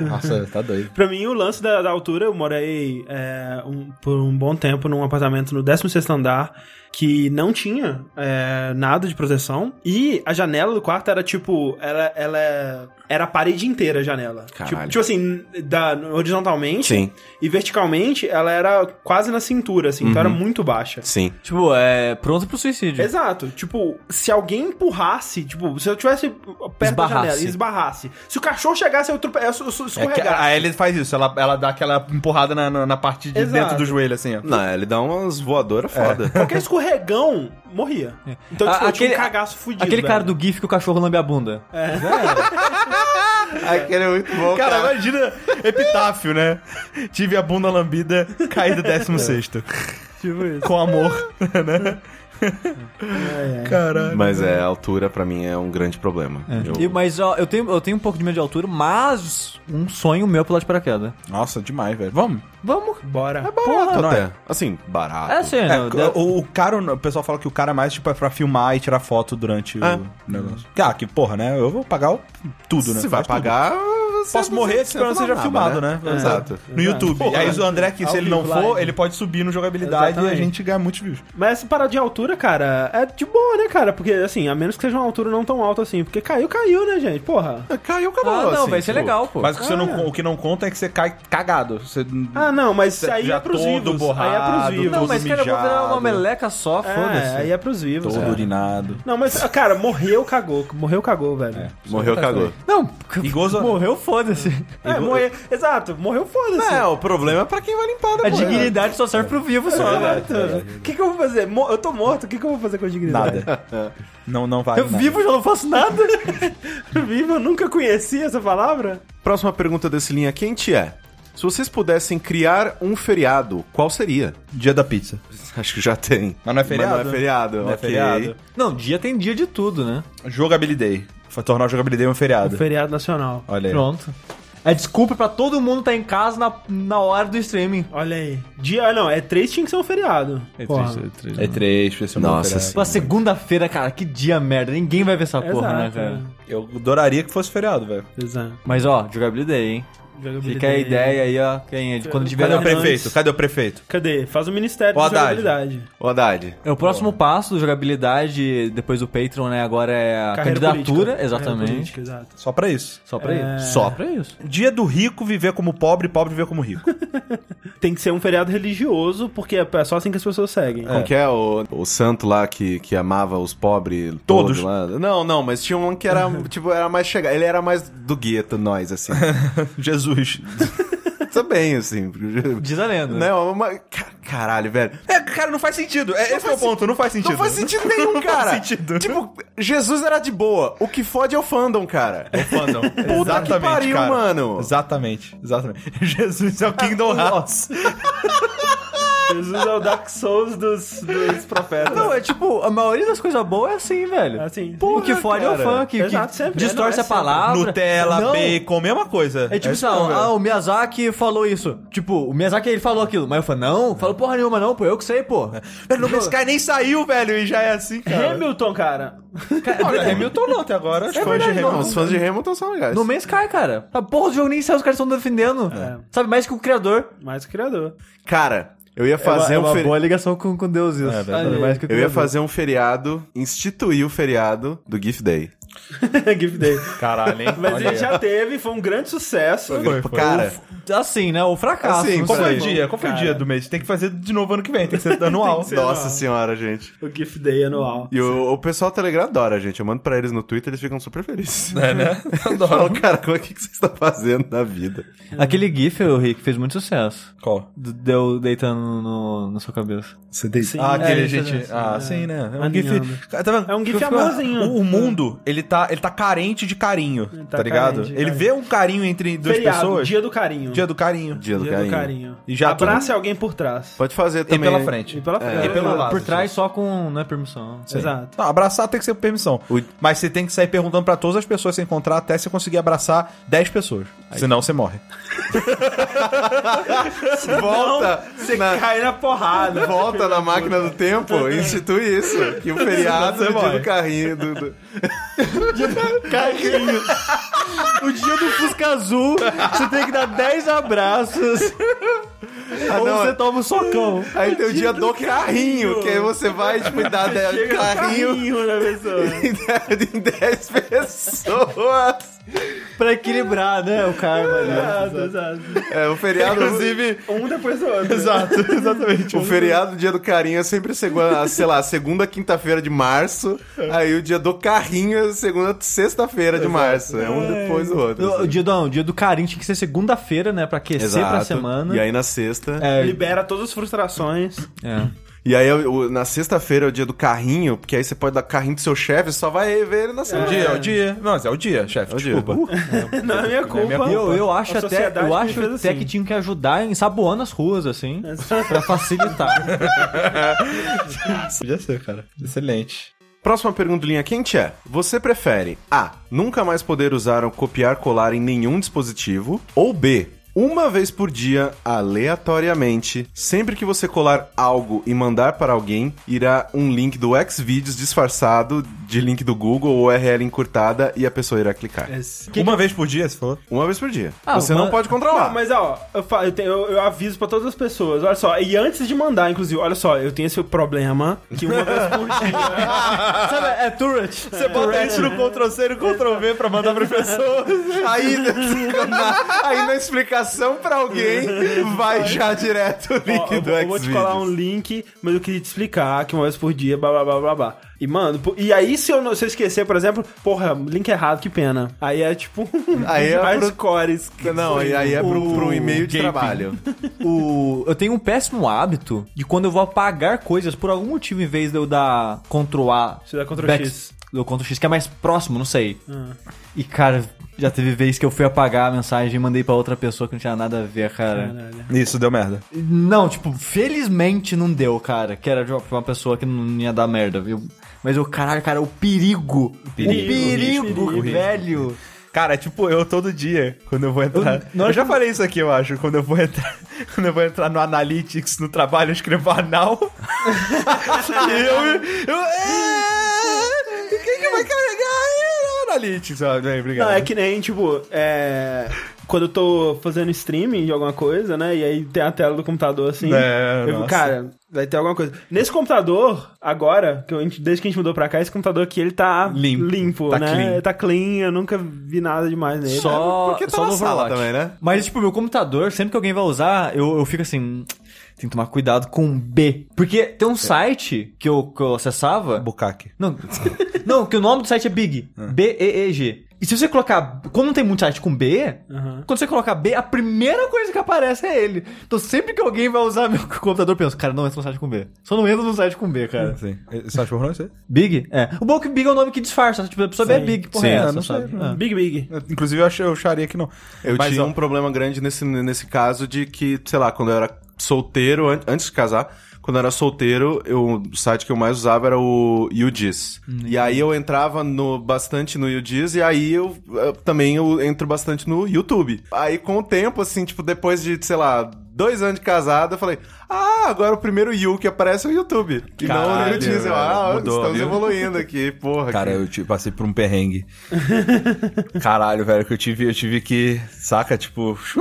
Nossa, tá doido.
Pra mim, o lance da, da altura, eu morei é, um- por um bom tempo num apartamento no 16º andar. Que não tinha é, nada de proteção. E a janela do quarto era tipo. Ela, ela é- era a parede inteira a janela. Tipo, tipo assim, da, horizontalmente.
Sim.
E verticalmente, ela era quase na cintura, assim, então era muito baixa.
Sim.
Tipo, é pronto pro suicídio.
Exato. Tipo, se alguém empurrasse, tipo, se eu tivesse perto da
Esbarrasse.
janela e esbarrasse. Se o cachorro chegasse, eu, trope... eu,
É
escorregasse.
a Ellie faz isso, ela, ela dá aquela empurrada na, na, na parte de
Exato.
dentro do joelho, assim, ó.
Não, ele dá umas voadoras foda.
Qualquer escorregão morria. Então, tipo,
A-
eu tinha um
aquele-
cagaço fudido.
Aquele cara
velho.
do GIF que o cachorro lambe a bunda.
Aquele é muito bom,
Cara,
cara.
imagina epitáfio, né? Tive a bunda lambida, caí do 16
Tipo isso.
Com amor, né? Caralho.
Mas é, a altura pra mim é um grande problema. Eu-
E- mas ó, eu tenho, eu tenho um pouco de medo de altura, mas um sonho meu é pular de paraquedas.
Nossa, demais, velho. Vamos.
Vamos.
Bora.
Barato
não
até.
é?
Assim, barato.
É, sim,
É,
não, deu-
o, o cara, o pessoal fala que o cara mais, tipo, é pra filmar e tirar foto durante
É.
o negócio. Ah, que porra, né? Eu vou pagar o- tudo, né?
Se vai pagar, você
Posso morrer esperando seja filmado, né?
Exato.
No YouTube.
Porra.
Aí o André, que se ele não for,
live.
ele pode subir no jogabilidade e a
Exatamente.
gente ganha muitos views.
Mas essa parada de altura, cara, é de boa, né, cara? Porque, assim, a menos que seja uma altura não tão alta assim. Porque caiu, caiu, né, gente? Porra.
Caiu, acabou.
Ah, não,
assim,
vai ser
tipo,
legal, pô.
Mas o que, você
Ah.
não, o que não conta é que você cai cagado. Você,
Ah, não, mas
Você
aí
já
é pros
todo
vivos. aí é
borrado,
pros vivos.
Não, mas cara, eu vou virar uma meleca só,
É,
foda-se.
aí é pros vivos.
todo
é.
urinado.
Não, mas, cara, morreu, cagou. Morreu, cagou, velho.
Morreu, cagou.
Não,
E gozo-
morreu, foda-se.
É, morreu. Exato, morreu, foda-se.
É, o problema é pra quem vai limpar
A
depois. né?
dignidade só serve pro vivo só, velho.
Exato. O que, que eu vou fazer? Mo- Eu tô morto, o que, que eu vou fazer com a dignidade?
Nada. não, não vale
Eu
nada.
vivo já não faço nada.
Vivo, eu nunca conheci essa palavra?
Próxima pergunta desse linha quente é: se vocês pudessem criar um feriado, qual seria?
Dia da pizza.
Acho que já tem.
Mas não é feriado.
Mas não é feriado,
Não é
ok.
feriado.
Não, dia tem dia de tudo, né?
Jogabilidade. Foi tornar o Jogabilidade um feriado.
Feriado nacional.
Olha aí.
Pronto. É desculpa pra todo mundo estar em casa na, na hora do streaming.
Olha aí. Dia, ah, não, é três tinha que ser um feriado. Porra.
É três, precisa ser um
Nossa,
feriado.
sim.
Pô, segunda-feira, cara, que dia merda. Ninguém vai ver essa porra, né,
Exato,
cara?
Eu adoraria que fosse feriado, velho.
Exato.
Mas ó, jogabilidade, hein?
Jogabilidade.
Fica a ideia aí, ó. Quem é? De quando tiver
Cadê o prefeito? Cadê o prefeito?
Cadê? Faz o Ministério da
Haddad.
Jogabilidade.
Ô, Haddad.
É o próximo passo do jogabilidade, depois do Patreon, né? Agora é a
Carreira
candidatura,
política.
exatamente.
Política, exato.
Só pra isso.
Só pra
É.
isso.
Só.
pra isso.
Dia do rico viver como pobre, pobre viver como rico.
Tem que ser um feriado religioso, porque é só assim que as pessoas seguem.
Como que é o, o santo lá que, que amava os pobres
Todos.
todos lá? Não, não, mas tinha um que era, tipo, era mais chegado. Ele era mais do gueto, nós, assim.
Jesus.
Também, assim.
Diz a lenda.
Não, uma... ca- Caralho, velho.
É, cara, não faz sentido. É, esse é o ponto, não faz sentido.
Não faz sentido nenhum,
Não
cara.
faz sentido.
Tipo, Jesus era de boa. O que fode é o fandom, cara.
Fandom.
Puta que pariu, mano.
Exatamente, exatamente. Jesus é o Kingdom Hearts.
Jesus é o Dark Souls dos, dos profetas.
Não, é tipo, a maioria das coisas boas é assim, velho.
Assim.
o que fode é o
cara.
fã, que,
Exato,
que
sempre.
distorce
É, não, é
a palavra.
Nutella,
Não,
bacon, mesma coisa.
É tipo
isso
assim, ah, o Miyazaki falou isso. Tipo, o Miyazaki ele falou aquilo, mas eu falei, não, falou porra nenhuma não, pô, eu que sei, pô.
Velho, No Sky nem saiu, velho, e já é assim, cara.
Hamilton, cara.
Olha, Hamilton não até agora. Os
É
fãs de
verdade,
Hamilton.
Não, os fãs de Hamilton são legais.
No Man's Sky, cara. A porra do jogo nem saiu, os caras estão defendendo. Sabe, mais que o criador.
Mais o criador.
Cara, eu ia fazer
é
um
uma
feri-
boa ligação com, com Deus isso.
É
Eu ia
criador.
fazer um feriado, instituir o feriado do Gift Day.
Gift Day.
Caralho, hein?
Mas
Olha
ele
aí.
já teve, foi um grande sucesso.
Foi, foi.
Cara,
Assim, né? O fracasso.
Assim,
Qual foi o dia? Qual foi o dia do mês? Tem que fazer de novo ano que vem, tem que ser anual.
ser.
nossa
não.
senhora, gente.
O Gift Day anual.
E o, o pessoal do Telegram adora, gente. Eu mando pra eles no Twitter, eles ficam super felizes.
É, né?
Falam, cara, como é que vocês estão fazendo na vida?
Aquele GIF, o Rick, fez muito sucesso.
Qual?
Deu deitando no, na sua cabeça.
Você deita.
Sim,
ah, aquele
é,
gente.
isso,
ah,
é.
sim, né? É um
Alinhando.
gif. Tá vendo?
É um gif amorzinho.
O, o mundo, ele tá, ele tá carente de carinho, tá,
tá
ligado? ele
carinho.
vê um carinho entre duas
Feriado,
pessoas.
dia do carinho.
Dia do carinho.
Dia do
Dia
carinho.
do carinho.
E já
Abrace alguém por trás.
Pode fazer
E
também.
pela frente.
E pela frente.
E pelo lado.
Por trás só com, não é permissão.
Exato.
Não, abraçar tem que ser por permissão. Mas você tem que sair perguntando pra todas as pessoas que você encontrar até você conseguir abraçar 10 pessoas. Senão você morre.
Volta,
Você
na,
cai na porrada.
volta na máquina do tempo e institui isso. Que o feriado do dia do carrinho. Do, do-
O dia do Fusca Azul, você tem que dar 10 abraços. Ou
não,
você toma um socão.
Aí tem o dia do carrinho, que aí você vai, tipo,
Chega
carrinho
carrinho na pessoa.
em 10 pessoas.
pra equilibrar, né? O karma ali.
Exato, exato.
É, o feriado,
Inclusive,
Um depois do outro.
exato, exatamente.
o feriado, dia do carinho é sempre segunda, sei lá, segunda, quinta-feira de março. Aí o dia do carrinho é segunda, sexta-feira de março. É um depois do outro.
O, o
assim.
dia, do, o dia do carinho tinha que ser segunda-feira, né? Pra aquecer pra semana.
E aí na sexta.
É,
Libera todas as frustrações.
é.
E aí o- na sexta-feira é o dia do carrinho, porque aí você pode dar carrinho do seu chefe, só vai ver ele na
É o
semana.
dia, é o dia. Não, mas é o dia, chefe.
É o dia.
Desculpa.
Não é minha culpa.
minha
E eu, eu acho até, eu acho até
assim.
que tinham que ajudar em saboando as ruas, assim, pra facilitar.
Podia ser, cara. Excelente.
Próxima pergunta linha quente é: Você prefere A. Nunca mais poder usar ou copiar colar em nenhum dispositivo? Ou B. Uma vez por dia, aleatoriamente, sempre que você colar algo e mandar para alguém, irá um link do Xvideos disfarçado de link do Google ou URL encurtada e a pessoa irá clicar.
Uma vez por dia, você falou?
Uma vez por dia.
Ah,
você
uma-
não pode controlar.
Não, mas ó, eu, fa- eu, tenho- eu- eu aviso pra todas as pessoas, olha só, e antes de mandar, inclusive, olha só, eu tenho esse problema que uma vez por dia.
Sabe, é turret.
Você bota isso no Ctrl-C e no Ctrl-V pra mandar pra pessoa.
Aí, aí na explicação pra alguém, vai já direto o link
Ó, eu,
do
vou- eu vou te colar um link, mas eu queria te explicar que uma vez por dia, blá blá blá blá blá. E, mano, e aí se eu, não, se eu esquecer, por exemplo, porra, link errado, que pena. Aí é tipo.
Aí é
mais
pro-
cores. que
Não, e aí é pro, pro e-mail de
Gaping.
trabalho.
O, eu tenho um péssimo hábito de quando eu vou apagar coisas por algum motivo, em vez de eu dar Ctrl A.
Você dá Ctrl
back-
X.
Do Ctrl X, que é mais próximo, não sei.
Ah.
E, cara, já teve vez que eu fui apagar a mensagem e mandei pra outra pessoa que não tinha nada a ver, cara.
Caralho.
Isso, deu merda.
Não, tipo, felizmente não deu, cara. Que era de uma- pessoa que não ia dar merda. Eu, mas o caralho, cara, o perigo.
Perigo,
o perigo,
perigo.
velho.
Cara, tipo, eu todo dia, quando eu vou entrar.
Eu-
Eu, já falei isso aqui, eu acho. Quando eu vou entrar. Quando eu vou entrar no Analytics no trabalho, eu escrevo anal. e eu. eu é, quem que vai aí? Analytics, ó, bem, obrigado.
Não, é que nem, tipo, é. Quando eu tô fazendo streaming de alguma coisa, né? E aí tem a tela do computador assim.
É,
eu cara, vai ter alguma coisa. Nesse computador, agora, que eu, desde que a gente mudou pra cá, esse computador aqui, ele tá
Limpo.
limpo,
Tá
né?
clean.
Tá clean, eu nunca vi nada demais nele.
Só,
Porque tá
só
na
no
sala também, né?
Mas, tipo, meu computador, sempre que alguém vai usar, eu, eu fico assim. "Hum, Tem que tomar cuidado com B. Porque tem um site que eu, que eu acessava.
Bukake.
Não, não, que o nome do site é Big. B-E-E-G. E se você colocar. Como não tem muito site com B,
Aham.
quando você colocar B, a primeira coisa que aparece é ele. Então sempre que alguém vai usar meu computador, eu penso, cara, não entra no site com B. Só não entra no site com B, cara.
Sim. Você acha pornô isso aí?
Big? É. O bom é que Big é o nome que disfarça. Tipo, a pessoa vê
Sim.
Big, porra,
Sim,
é
eu
essa,
não sei,
sabe? É.
Big Big.
Inclusive, eu, ach- eu acharia que não.
Eu
Mas,
tinha
ó,
um problema grande nesse, nesse caso de que, sei lá, quando eu era solteiro, an- antes de casar, quando eu era solteiro, eu, o site que eu mais usava era o UGIS. E aí eu entrava no, bastante no UGIS e aí eu, eu também eu entro bastante no YouTube. Aí com o tempo, assim, tipo, depois de, sei lá, dois anos de casado, eu falei, ah, agora o primeiro You que aparece é o YouTube. E não
Caralho,
no UGIS. Eu, ah,
mudou,
estamos
viu?
evoluindo aqui, porra.
Cara,
que-
eu passei por um perrengue. Caralho, velho, que eu tive, eu tive que, saca, tipo, uf.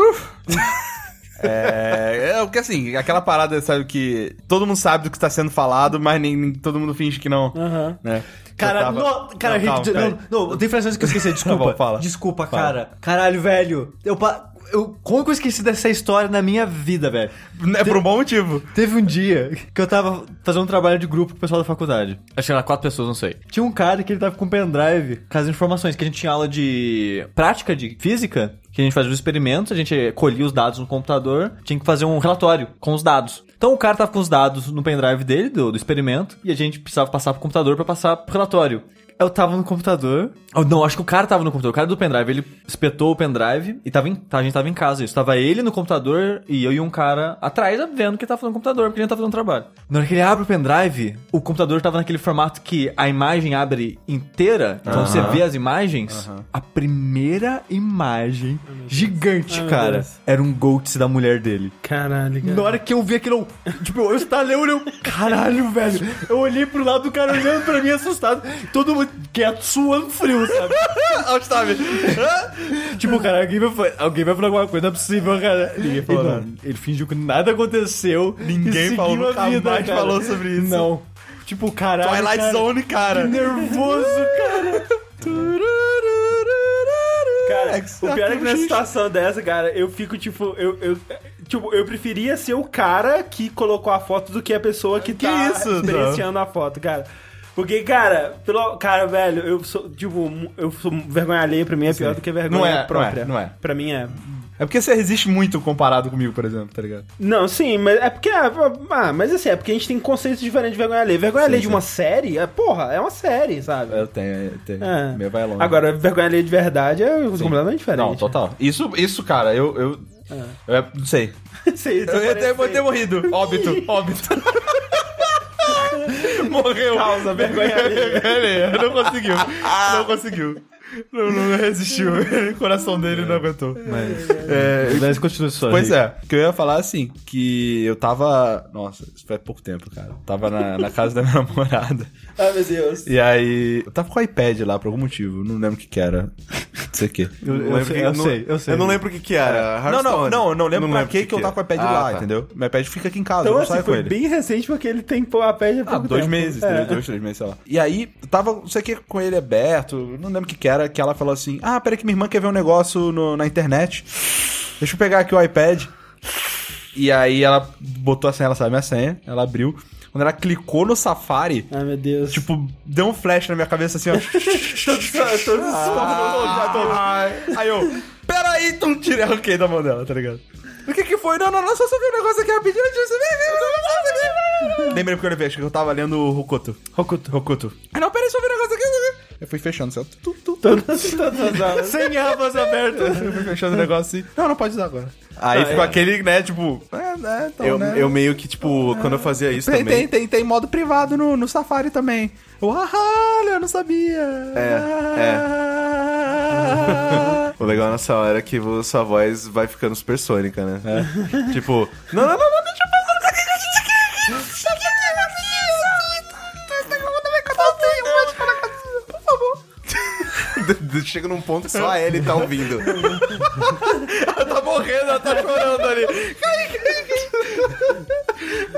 É, é porque assim, aquela parada, sabe, que todo mundo sabe do que está sendo falado, mas nem, nem todo mundo finge que não,
Aham.
né?
Cara,
tava-
no- cara,
Não, calma,
Rick,
peraí.
não, não, tem frações que eu esqueci, desculpa.
bom, fala.
Desculpa,
Fala.
cara. Caralho, velho. Eu, pa- eu, como que eu esqueci dessa história na minha vida, velho?
É por um bom motivo.
Teve um dia que eu tava fazendo um trabalho de grupo com o pessoal da faculdade. Acho que era quatro pessoas, não sei. Tinha um cara que ele tava com um pendrive com as informações, que a gente tinha aula de prática de física, que a gente fazia os experimentos, a gente colhia os dados no computador, tinha que fazer um relatório com os dados. Então o cara tava com os dados no pendrive dele, do, do experimento, e a gente precisava passar pro computador pra passar pro relatório. Eu tava no computador. Oh, não, acho que o cara tava no computador. O cara do pendrive, ele espetou o pendrive e tava em, tá, a gente tava em casa. Isso. Tava ele no computador e eu e um cara atrás vendo que ele tava fazendo no computador, porque a gente tava fazendo trabalho. Na hora que ele abre o pendrive, o computador tava naquele formato que a imagem abre inteira. Então você vê as imagens. A primeira imagem gigante,
Ai, meu
cara, era um GOATS da mulher dele.
Caralho, cara.
Na hora que eu vi aquilo, eu, tipo, eu estalei o olho, eu, caralho, velho. Eu olhei pro lado do cara olhando pra mim assustado. Todo mundo, quieto, suando frio, sabe?
Velho?
tipo, cara, alguém vai, fa- alguém vai falar alguma coisa, não é possível, cara. Ninguém
falou
ele,
nada.
ele fingiu que nada aconteceu.
Ninguém
e
falou, nunca mais
cara.
falou sobre isso.
Não. Tipo, caralho.
Twilight
cara,
Zone, cara.
Que nervoso, cara.
Cara, o pior é que nessa situação dessa, cara, eu fico tipo, eu, eu, tipo, eu preferia ser o cara que colocou a foto do que a pessoa que,
Que
tá
isso,
experienciando a foto, cara. Porque, cara, pelo, cara, velho, eu sou, tipo, eu sou vergonha alheia pra mim é pior do que vergonha
Não é, não é,
própria.
não é.
Pra mim é.
É porque você resiste muito comparado comigo, por exemplo, tá ligado?
Não, sim, mas é porque. Ah, mas assim, é porque a gente tem conceitos diferentes de vergonha alheia. Vergonha alheia de uma série, é, porra, é uma série, sabe?
Eu tenho, eu tenho.
É.
Meu vai longe.
Agora, vergonha alheia de verdade é completamente diferente.
Não, total. Isso, isso cara, eu. Eu, eu é- não sei.
Sei,
Eu ia ter morrido. Óbito, óbito. Morreu.
Causa vergonha alheia.
Não conseguiu. Não conseguiu. Não, não resistiu. O coração dele não aguentou.
Mas,
É,
mas continua só.
Pois é, que eu ia falar assim, que eu tava. Nossa, isso faz pouco tempo, cara. Tava na, na casa da minha namorada.
Ai, meu Deus.
E aí. Eu tava com o iPad lá por algum motivo. Não lembro o que que era. Não sei o quê.
Eu, eu
lembro
sei,
que-
eu
não-
sei, eu sei.
Eu não lembro o que que era.
Não, não,
Hearthstone.
não, eu não lembro pra que
o
que eu tava com o iPad
Ah,
lá,
tá.
entendeu? Meu iPad fica aqui em casa,
Então,
eu não
assim,
saio com
foi
ele.
bem recente porque ele tem pô, a pé há
Ah,
pouco
dois
tempo.
meses,
É.
entendeu? dois, três meses, sei lá. E aí, eu tava, não sei o que, com ele aberto, não lembro o que que era, que ela falou assim, ah, peraí que minha irmã quer ver um negócio no- na internet, deixa eu pegar aqui o iPad. E aí ela botou a senha, ela sabe a minha senha, ela abriu. Quando ela clicou no Safari,
Ai, meu Deus.
tipo, deu um flash na minha cabeça assim, ó.
todos
Ai. Aí eu, peraí, tu tirei, arranquei da mão dela, tá ligado? O que que foi? Não, não, não, só subi um negócio aqui rapidinho. Lembrei porque eu levei, acho que eu tava lendo o Rokuto. Rokuto. Rokuto. Ah, não, peraí, só vi um negócio aqui. Eu fui fechando, assim. Tu, tu, tu.
todos, todos as
Sem abas abertas.
Eu fui fechando o negócio assim. Não, não pode usar agora. Aí
Ah,
ficou
é.
aquele, né, tipo... É, né, então,
Eu,
né.
eu meio que, tipo, quando eu fazia isso
Tem,
também...
tem, tem, tem modo privado no, no Safari também. Eu, ah, olha, eu não sabia.
É, O legal nessa hora é que sua voz vai ficando supersônica, né? Tipo, não, não, não, não, deixa Chega num ponto que só a Ellie tá ouvindo.
Ela tá morrendo, ela tá chorando ali.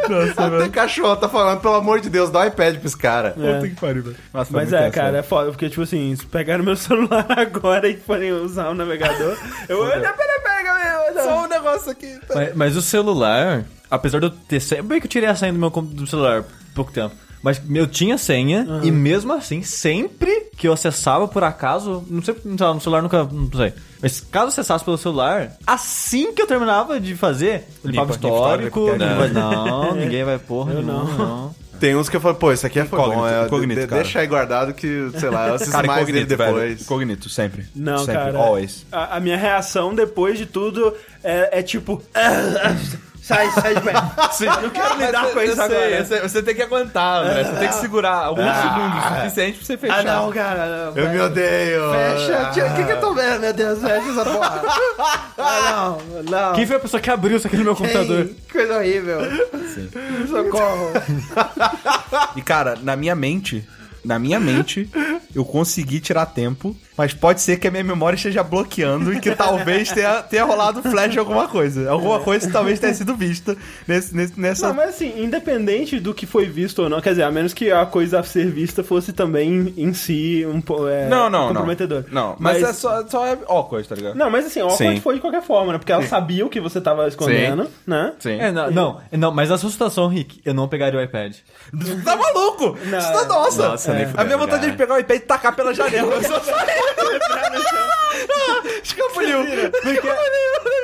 Nossa,
Até cachorro tá falando, pelo amor de Deus, dá um iPad pra esse cara.
Puta que pariu, velho. Nossa,
Mas é,
tenso,
cara, é foda, porque, tipo assim, se pegaram meu celular agora e forem usar o navegador, eu. Olha, pera, pega, meu.
Só um negócio aqui.
Mas, mas o celular, apesar de eu ter. Bem que eu tirei a senha do meu do celular há pouco tempo. Mas eu tinha senha e mesmo assim, sempre que eu acessava por acaso, não sei, sei lá, no celular nunca, não sei. Mas caso acessasse pelo celular, assim que eu terminava de fazer, eu limpava o histórico,
histórico,
vai, não, ninguém vai porra
Eu
nenhuma,
não.
não.
Tem uns que eu falo, pô, isso aqui é foi
Incognito,
bom, é,
incognito,
de-
cara.
deixa aí guardado que, sei lá, eu assisto
Cara,
mais dele
incognito, velho.
depois.
Incognito, sempre.
Não,
sempre,
cara.
Always.
A, a minha reação depois de tudo é, é tipo. Sai, sai de perto. Não quero lidar com isso
eu sei,
agora.
eu sei, você tem que aguentar, André. Você tem que segurar alguns segundos suficiente pra você fechar.
Ah, não, cara. Não,
Eu me odeio.
Fecha. tira- O que, que eu tô vendo, meu Deus? Fecha essa porra. Ah, não, não.
Quem foi a pessoa que abriu isso aqui no meu computador?
Que coisa horrível. Socorro.
E, cara, na minha mente, na minha mente, eu consegui tirar tempo, mas pode ser que a minha memória esteja bloqueando e que talvez tenha, tenha rolado flash de alguma coisa. Alguma coisa que talvez tenha sido vista nesse, nesse- nessa.
Não, mas assim, independente do que foi visto ou não, quer dizer, a menos que a coisa a ser vista fosse também em si um é,
não, não,
comprometedor.
Não, não mas, é só, só é awkward, tá ligado?
Não, mas assim, awkward
Sim.
foi de qualquer forma, né? Porque ela sabia o que você tava escondendo, né?
Sim.
É, não, não, não, mas na sua situação, Rick, eu não pegaria o iPad.
Tá maluco?
Não,
Isso tá nossa.
Nossa, nem
a minha vontade
cara.
de pegar o iPad e tacar pela janela. Eu só Escapuliu.
Porque,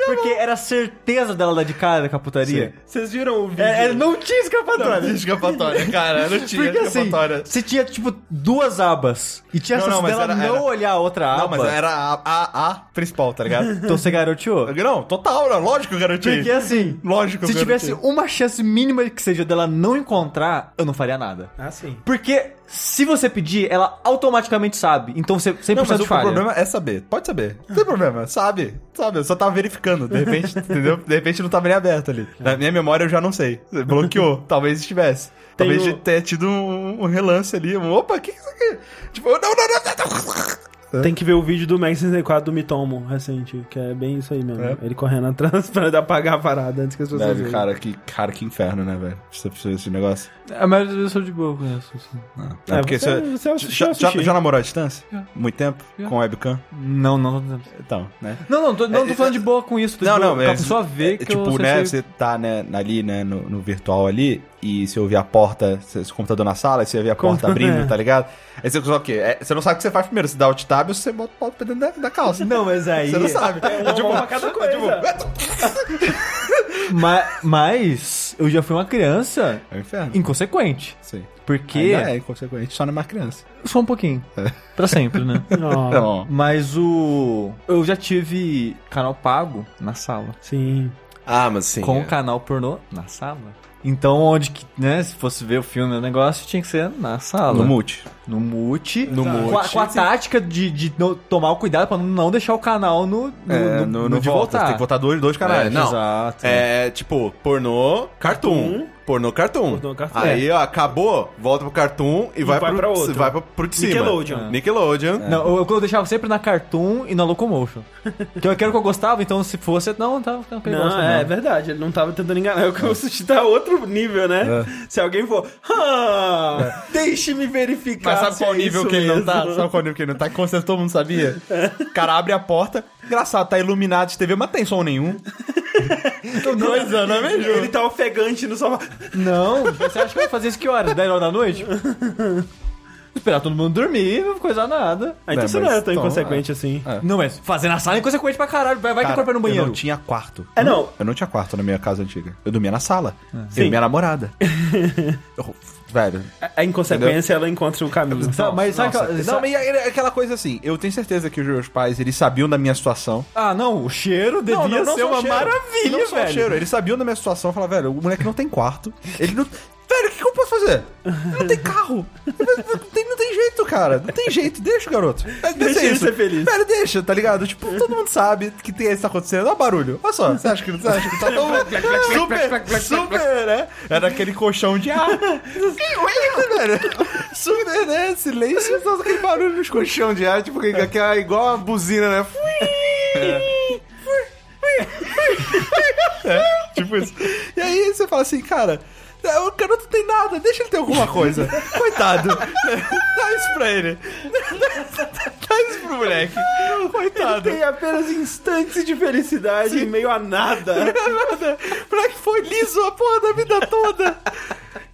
porque era certeza dela dar de cara com a putaria.
Vocês viram o vídeo?
É, é, não tinha
Não
escapatória.
tinha escapatória, cara. Não tinha
Porque assim,
escapatória.
você tinha, tipo, duas abas. E tinha
Não,
essa
não,
dela
era-
não
era-
olhar a outra aba.
Não, mas era a, a, a principal, tá ligado?
Então você garoteou.
Não, total, não, lógico que eu garanti.
Porque assim,
Lógico que
se tivesse uma chance mínima que seja dela não encontrar, eu não faria nada.
Ah, sim.
Porque Se você pedir, ela automaticamente sabe. Então você 100%
Não, mas o
falha.
problema é saber. Pode saber. Não tem problema. Sabe. Sabe. Eu só tava verificando. De repente, entendeu? De repente não tava nem aberto ali. Na minha memória eu já não sei. Bloqueou. Talvez estivesse. Talvez
o-
tenha tido um, relance ali. Opa, o que que é isso aqui? Tipo, não, não, não, não.
Tem que ver o vídeo do Max 64 do Mitomo recente, que é bem isso aí mesmo.
É?
Ele correndo atrás pra apagar a parada antes que as pessoas vejam.
cara, que, cara, que inferno, né, velho? Você precisa desse negócio.
A maioria das vezes eu sou de boa com isso. assim.
É, porque
você-
você,
você assistiu,
já, já, já namorou à distância?
Já.
Muito tempo?
Já.
Com webcam?
Não, não, não.
Então, né?
Não, não, tô, não tô
É,
falando de boa com isso. Tô de
Não,
boa,
não,
com a
mas-
pessoa vê
é,
que
Tipo,
eu
né, você tá né, ali, né, no, no virtual ali, e você ouvir a porta, seu computador na sala, e você vê a porta
Como-
abrindo,
é.
tá ligado? Aí você só o quê? É, você não sabe o que você faz primeiro, você dá alt tab ou você bota o pau pra dentro da, da calça.
Não, mas aí...
Você não sabe.
É uma mão pra cada coisa.
Ma- mas eu já fui uma criança
É um inferno.
inconsequente.
Sim.
Porque...
Ainda é inconsequente, só não é mais criança.
Só um pouquinho. Pra sempre, né?
Ó,
Não.
Mas o... Eu já tive canal pago na sala.
Sim.
Ah, mas sim.
com
é.
o canal pornô na sala. Então, onde que, né, se fosse ver o filme, o negócio tinha que ser na sala.
No multi.
No mute.
No
com a,
mute.
com a tática de, de no- tomar o cuidado pra não deixar o canal no, no,
É,
no,
no,
no
no
de
volta.
voltar.
Tem que botar dois, dois canais.
É, não.
Exato.
É tipo, pornô, cartoon. Pornô, cartoon.
Pornô, cartoon.
Aí, ó, acabou, volta pro cartoon e, vai,
vai
pro,
pra outro.
Vai pro, pro de cima.
Nickelodeon.
Nickelodeon.
Não, eu, eu deixava sempre na Cartoon e na Locomotion. que eu quero que eu gostava, então se fosse, não, tá, tá
Não,
gosta,
é,
não.
verdade, ele não tava tentando enganar. Eu assisti tá outro nível, né? Se alguém for, ah, deixe-me verificar.
Mas sabe
se
qual
é
nível que ele não tá?
mesmo.
Sabe qual nível que ele não tá? Que com certeza todo mundo sabia. O cara abre a porta, engraçado, tá iluminado de TV, mas tem som nenhum. Dois anos, é mesmo?
Ele tá ofegante no sofá.
Não, você acha que eu ia fazer isso que horas? 10 horas da noite? Esperar todo mundo dormir, não coisa nada.
Ah, então
Não,
você não é tão
então,
inconsequente assim.
Não, mas fazer na sala é inconsequente pra caralho. Vai, vai que a
Cara,
culpa é no banheiro.
Eu não tinha quarto.
É, não.
Eu não tinha quarto na minha casa antiga. Eu dormia na sala. Eu
Sim.
e minha namorada. Eu- velho.
A- inconsequência, ela encontra o caminho.
Sabe, mas sabe
Nossa,
que-
não, mas é aquela coisa assim, eu tenho certeza que os meus pais, eles sabiam da minha situação.
Ah, não, o cheiro devia ser
só
uma
o cheiro.
maravilha,
não só o
velho.
cheiro, eles sabiam da minha situação, falaram, velho, o moleque não tem quarto, ele não... Velho, o que, que eu posso fazer? Não tem carro. Não tem, não tem jeito, cara. Não tem jeito. Deixa o garoto. Deixa,
Deixa ele ser feliz.
Velho, deixa, tá ligado? Tipo, todo mundo sabe que tem isso acontecendo. Olha o barulho. Olha só. Você acha que, você acha que tá tão... super, super, né? Era aquele colchão de ar. velho. Super, né? Silêncio. Só aquele barulho nos colchão de ar. Tipo, que é igual a buzina, né? Tipo isso. E aí você fala assim, cara, o garoto tem nada, deixa ele ter alguma coisa. Coitado. Dá isso pra ele. Dá isso pro moleque. Coitado.
Tem apenas instantes de felicidade em meio a nada.
Nada. O moleque foi liso a porra da vida toda.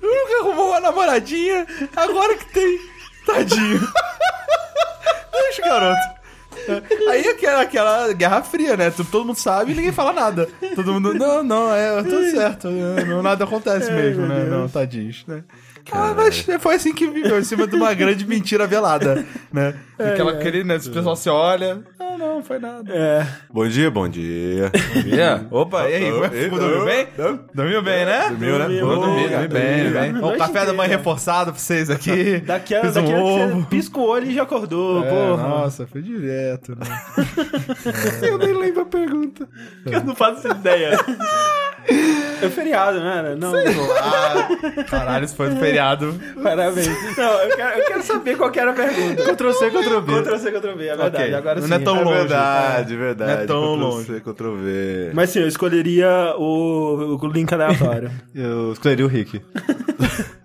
Nunca arrumou uma namoradinha. Agora que tem. Tadinho. Deixa o garoto. Aí aquela, aquela guerra fria, né? Todo mundo sabe e ninguém fala nada. Todo mundo, não, não, é tudo certo. Não, nada acontece mesmo, né? Não, tadinhos, né? Ah, mas foi assim que viveu, em cima de uma grande mentira velada, né? Aquela, aquele, né? Se o pessoal se olha, não, não, foi nada.
É.
Bom dia, bom dia.
Yeah. Opa, e aí?
Oh,
ué, Dormiu bem? Dormiu bem, né?
Dormiu, né? Boa,
dormi bem, bem. O café da manhã reforçado pra vocês aqui.
Daqui a, daqui a
um
você pisca o olho e já acordou,
É,
porra.
nossa, foi direto, né? Eu nem lembro a pergunta.
Eu não faço ideia. É feriado, não era? Não.
Ah, caralho, isso foi do feriado.
Parabéns. Não, eu quero, eu quero saber qual que era a pergunta.
Ctrl C, Ctrl V.
Ctrl C, Ctrl V, é verdade.
Ok.
Agora sim.
Não é tão
É
longe.
verdade, verdade.
Não é tão
Ctrl
longe.
C, Ctrl V.
Mas sim, eu escolheria o, o link aleatório.
Eu escolheria o Rick.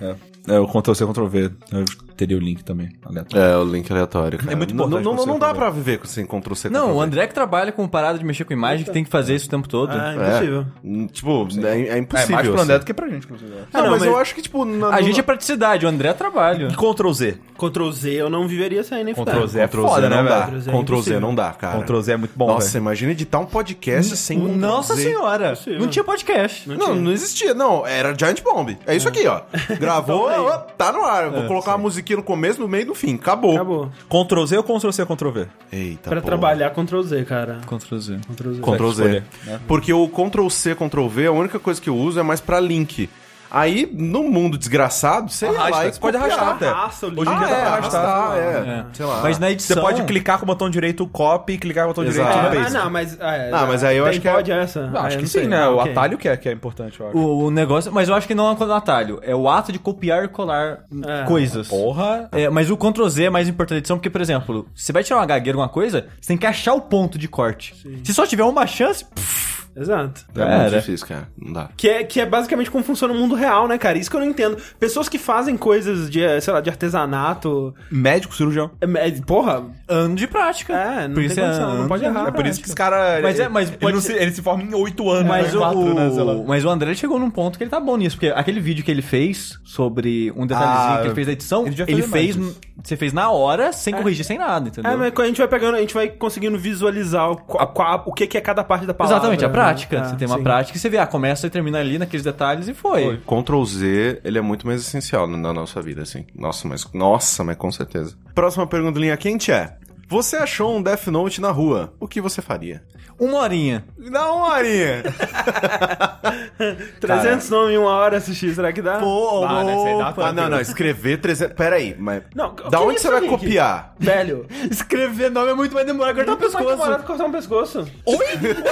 É, é o Ctrl C, Ctrl V. Eu teria o link também. aleatório.
É, o link aleatório. Cara.
É muito
Não-
importante
Não, não, não dá pra viver sem Ctrl C, Ctrl
Não, o. André que trabalha com parada de mexer com imagem, que tem que fazer isso o tempo todo.
Ah,
É.
impossível.
Tipo, é, é
É
impossível.
mais pro
assim.
André do que pra gente, inclusive.
Não,
Ah, não,
mas,
mas-
eu acho que, tipo... na-
A
no-
gente é praticidade, o André é trabalho.
E Ctrl Z?
Ctrl Z eu não viveria sem nem
Ctrl
fudendo.
Z é
Ctrl
foda,
Z
né,
não dá.
velho?
Ctrl Z é
Ctrl Z
impossível.
não dá, cara.
Ctrl Z é muito bom,
Nossa,
velho.
imagina editar um podcast sem
Nossa senhora, não tinha podcast.
Não, não existia. Não, era Giant Bomb. É isso aqui, ó. Gravou, Ó, tá no ar. Vou colocar uma musiquinha no começo, no meio e no fim. Acabou.
Acabou.
Ctrl Z ou Ctrl C, Ctrl V?
Eita,
Pra
porra.
trabalhar Ctrl Z, cara.
Ctrl Z.
Ctrl Z.
Ctrl Z.
né?
Porque o Ctrl C, Ctrl V, a única coisa que eu uso é mais pra link. Aí, no mundo desgraçado, você
Arrasta,
lá
você pode arrastar até.
Arrasta link.
Hoje em dia
Ah,
dá
é,
pra arrastar.
arrastar, é.
É.
Sei lá.
Mas na
Você
edição...
pode clicar com o botão direito copy e clicar com o botão direito
Exato.
Ah,
paste.
não, mas. É,
Ah, mas aí eu acho que é-
pode essa.
Não,
Ah,
acho
eu
que
não sei.
sim, né?
Ah,
O atalho que é, que é importante, eu acho.
O, o negócio, mas eu acho que não é o atalho, é o ato de copiar e colar
É.
coisas.
Porra.
É, mas o Ctrl Z é mais importante da edição, porque, por exemplo, você vai tirar uma gagueira, alguma coisa, você tem que achar o ponto de corte. Se só tiver uma chance, pff,
Exato.
É muito difícil, cara. Não dá.
Que é, que é basicamente como funciona o mundo real, né, cara? Isso que eu não entendo. Pessoas que fazem coisas de, eh, sei lá, de artesanato.
Médico, cirurgião.
é- é- porra,
ano de prática.
É, não
Por
tem
isso é
condição, não pode
de
errar.
É por isso que os caras.
Mas é- mas
ele,
pode
não
ser-
se, ele se forma em oito anos.
Mas,
né?
o,
Quatro, né, sei lá.
mas o André chegou num ponto que ele tá bom nisso, porque aquele vídeo que ele fez sobre um detalhezinho
Ah,
que ele fez da edição,
ele já
ele
fez
você fez na hora, sem corrigir, sem nada, entendeu?
É, mas a gente vai pegando, a gente vai conseguindo visualizar o, qual- o que, que é cada parte da palavra.
Exatamente, a
né?
Prática.
É,
você tem uma
sim.
prática e você vê, ah, começa e termina ali naqueles detalhes e foi.
Ctrl Z, ele é muito mais essencial na nossa vida, assim. Nossa, mas. Nossa, mas com certeza. Próxima pergunta linha quente é: Você achou um Death Note na rua? O que você faria?
Uma horinha.
Dá uma horinha!
300 nomes em uma hora assistir, será que dá?
Pô,
Ah, né, você dá
Ah, não, não, escrever 300. Pera aí, mas.
Não, o
da
que
onde
é
você
isso,
vai
Rick?
copiar?
Velho.
Escrever nome é muito mais demorado cortar o
Muito mais
pescoço.
demorado cortar um pescoço. Oi?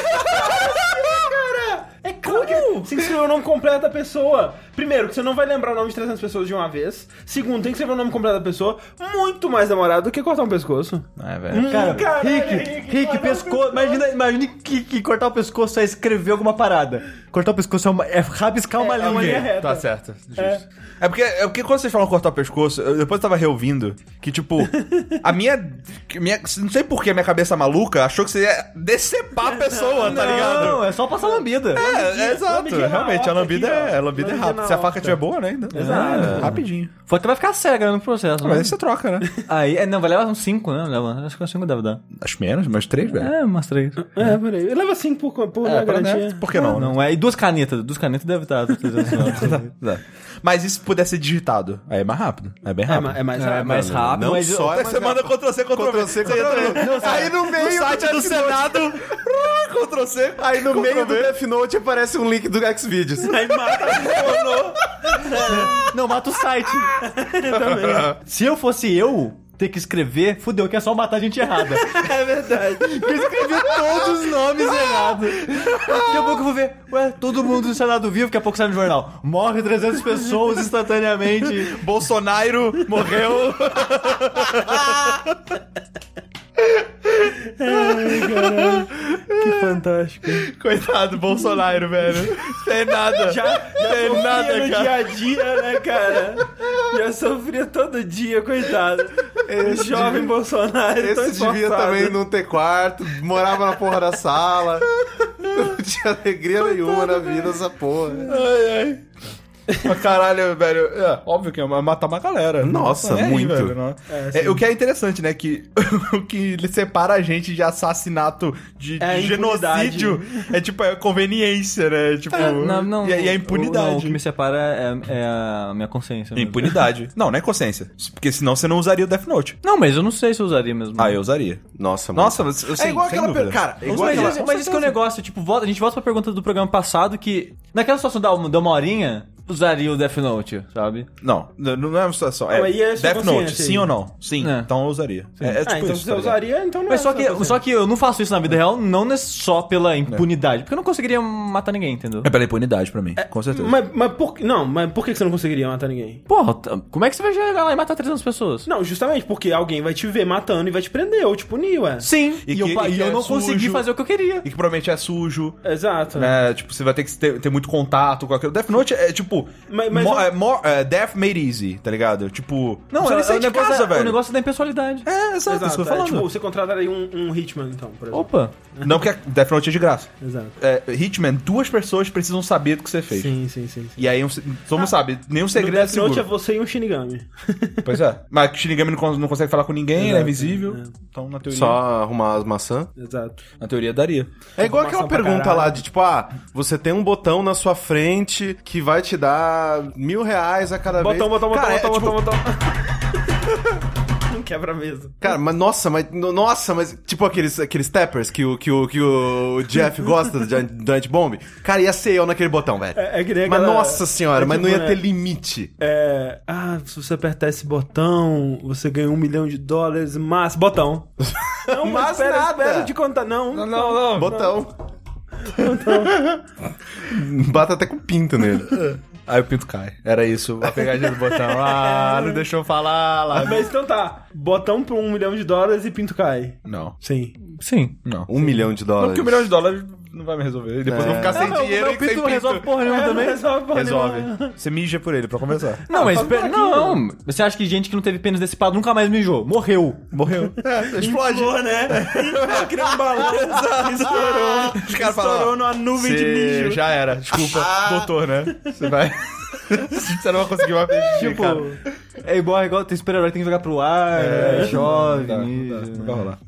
cara! É claro que você escrever o nome completo da pessoa. Primeiro, que você não vai lembrar o nome de 300 pessoas de uma vez. Segundo, tem que escrever o nome completo da pessoa. Muito mais demorado do que cortar um pescoço.
É, velho.
Hum,
Cara,
caralho,
Rick,
Rick,
Rick,
corta
pescoço. Imagina, imagine que, que cortar o pescoço é escrever alguma parada. Cortar o pescoço é, uma, é rabiscar uma
É, é uma
linha.
linha reta.
Tá certo, justo. É. porque, é porque quando vocês falam cortar o pescoço, eu depois eu tava reouvindo que, tipo, a minha, minha. Não sei por que a minha cabeça maluca achou que você ia decepar a pessoa, tá ligado?
Não, é só passar lambida.
É, é exato.
lambidinha na
Realmente, a lambida
aqui,
é, a lambida é
Lambidinha
rápida.
Na
Se a faca estiver boa, né? Ainda.
Exato.
É, rapidinho.
Foi que vai ficar cega no processo.
Mas
né?
aí você troca, né?
Aí, é, não, vai levar uns 5, né? Leva, acho que uns 5 deve dar.
Acho menos, mas três, velho.
É, umas 3.
É, peraí. Leva 5 por, por
É,
garantia.
né? Por que não, né?
Não, é. E duas canetas. Duas canetas deve estar. 300
Dá. Mas e se puder ser digitado? Aí é mais rápido. É bem
É,
rápido.
ma- é mais
É
rápido.
mais rápido,
Não
mas
só é mais
você manda
rápido.
Ctrl C, Ctrl V.
Ctrl C,
Você entra
Ctrl V. Aí no meio
no site
do
do Senado. Ctrl C.
Aí no meio do. Death Note aparece um link do Xvideos.
Aí mata
Não, mata o site. Se eu fosse eu ter que escrever, fudeu, que é só matar a gente errada.
É verdade.
Eu escrevi todos os nomes errados. Daqui a pouco eu vou ver, ué, todo mundo do vivo, daqui a pouco sai no jornal. Morre 300 pessoas instantaneamente.
Bolsonaro morreu.
Que fantástico.
Coitado, Bolsonaro, velho. Tem nada.
Já, já
Tem
sofria
nada,
no
cara.
dia a dia, né, cara? Já sofria todo dia, coitado. Esse jovem Bolsonaro. tão
Esse devia
esforçado.
também não ter quarto, morava na porra da sala. Não tinha alegria nenhuma na vida essa porra.
Ai, ai. Mas caralho, velho. É, óbvio que é matar uma galera.
Nossa,
aí,
muito.
velho, não. É, o que é interessante, né? Que o que separa a gente de assassinato, de,
É a
de genocídio, é tipo é conveniência, né? Tipo,
Não, não,
e, a- e a
o-
impunidade.
não, o que me separa é, é a minha consciência. mesmo.
Impunidade. não, não é consciência. Porque senão você não usaria o Death Note.
Não, mas eu não sei se eu usaria mesmo.
Ah, eu usaria.
Nossa,
Nossa,
muito.
mas eu
É
sei,
igual aquela.
dúvida.
per- Cara, é igual
Mas,
aquela.
mas, mas isso que é o negócio, tipo, volta, a gente volta pra pergunta do programa passado que, naquela situação da, da uma horinha, usaria o Death Note, sabe?
Não, não é uma situação. É,
é
Death Note, sim ou não? Sim,
É.
então eu usaria. É, é
Ah,
tipo
então
isso,
se
tá
você
ligado?
usaria, então não
Mas
é
só que, só que eu não faço isso na vida real, não é só pela impunidade, porque eu não conseguiria matar ninguém, entendeu?
É pela impunidade pra mim, com certeza.
Mas, mas por que. Não, mas por que você não conseguiria matar ninguém?
Porra, tá- como é que você vai chegar lá e matar 300 pessoas?
Não, justamente porque alguém vai te ver matando e vai te prender, ou te punir, ué.
Sim,
E
e,
que-
eu,
e que
eu
é
não consegui
sujo.
fazer o que eu queria.
E que provavelmente é sujo.
Exato.
Né? Tipo, você vai ter que ter, ter muito contato com aquilo. Death Note é tipo.
Mas- mas
mo-
eu-
é, more- é, Death made easy, tá ligado? Tipo.
Não, é, é
sai
o
de
negócio,
casa,
é,
velho.
o negócio da impessoalidade.
É, exato, isso que eu
Exato. É,
falando.
tipo, você contrataria um, um Hitman, então, por exemplo.
Opa.
Não porque Death Note é de graça.
Exato.
É, Hitman, duas pessoas precisam saber do que você fez.
Sim, sim, sim. sim.
E aí, um, se- todo mundo sabe, nenhum
No
segredo é
Death Note é
seguro.
você e um Shinigami.
Pois é. Mas que Shinigami não, não consegue falar com ninguém, ele é
Exato,
invisível.
é.
Então, na teoria,
Só arrumar as maçãs.
Exato.
na teoria daria.
É igual aquela pergunta lá de tipo, ah, você tem um botão na sua frente que vai te dar mil reais a cada
Botão,
vez.
botão, botão,
Cara, é,
botão,
tipo,
botão, botão. Não quebra mesmo.
Cara, mas nossa, mas no- nossa, mas tipo aqueles, aqueles tappers que o, que o, que o Jeff gosta do Giant, Bomb. Cara, ia ser eu naquele botão, velho.
É, é que nem
mas
aquela-
nossa senhora,
é
mas não
tipo,
ia
né,
ter limite.
É, ah, se você apertar esse botão, você ganha um milhão de dólares, mas botão. Não, mas,
Mas
espera,
nada.
espera de contar. Não,
Não, não, não.
Botão. Bata até com pinto nele.
Aí o pinto cai. Era isso, a pegadinha do botão. Ah, não deixou eu falar lá.
Mas então tá, botão por um milhão de dólares e pinto cai.
Não,
Sim.
Sim.
não.
Um milhão de
Não,
dólares.
porque um milhão de dólares não vai me resolver. E depois eu vou ficar sem
Não,
dinheiro
meu
e sem
pinto não resolve porra nenhuma
É,
também.
resolve porra
Resolve.
nenhuma.
Você mija por ele pra conversar.
Não, mas
aqui,
não. Você acha que gente que não teve pênis decepado nunca mais mijou? Morreu.
Morreu. É, explode.
Inflou, né? Criou um balão. Estourou.
Os caras falam,
Estourou numa nuvem de mijo.
já era. Desculpa, doutor, né? Você vai... Você não vai conseguir mais xixi,
Tipo,
cara.
é igual, é igual tem super-herói que tem que jogar pro ar,
É,
chove,
Não dá, não dá, não vai rolar.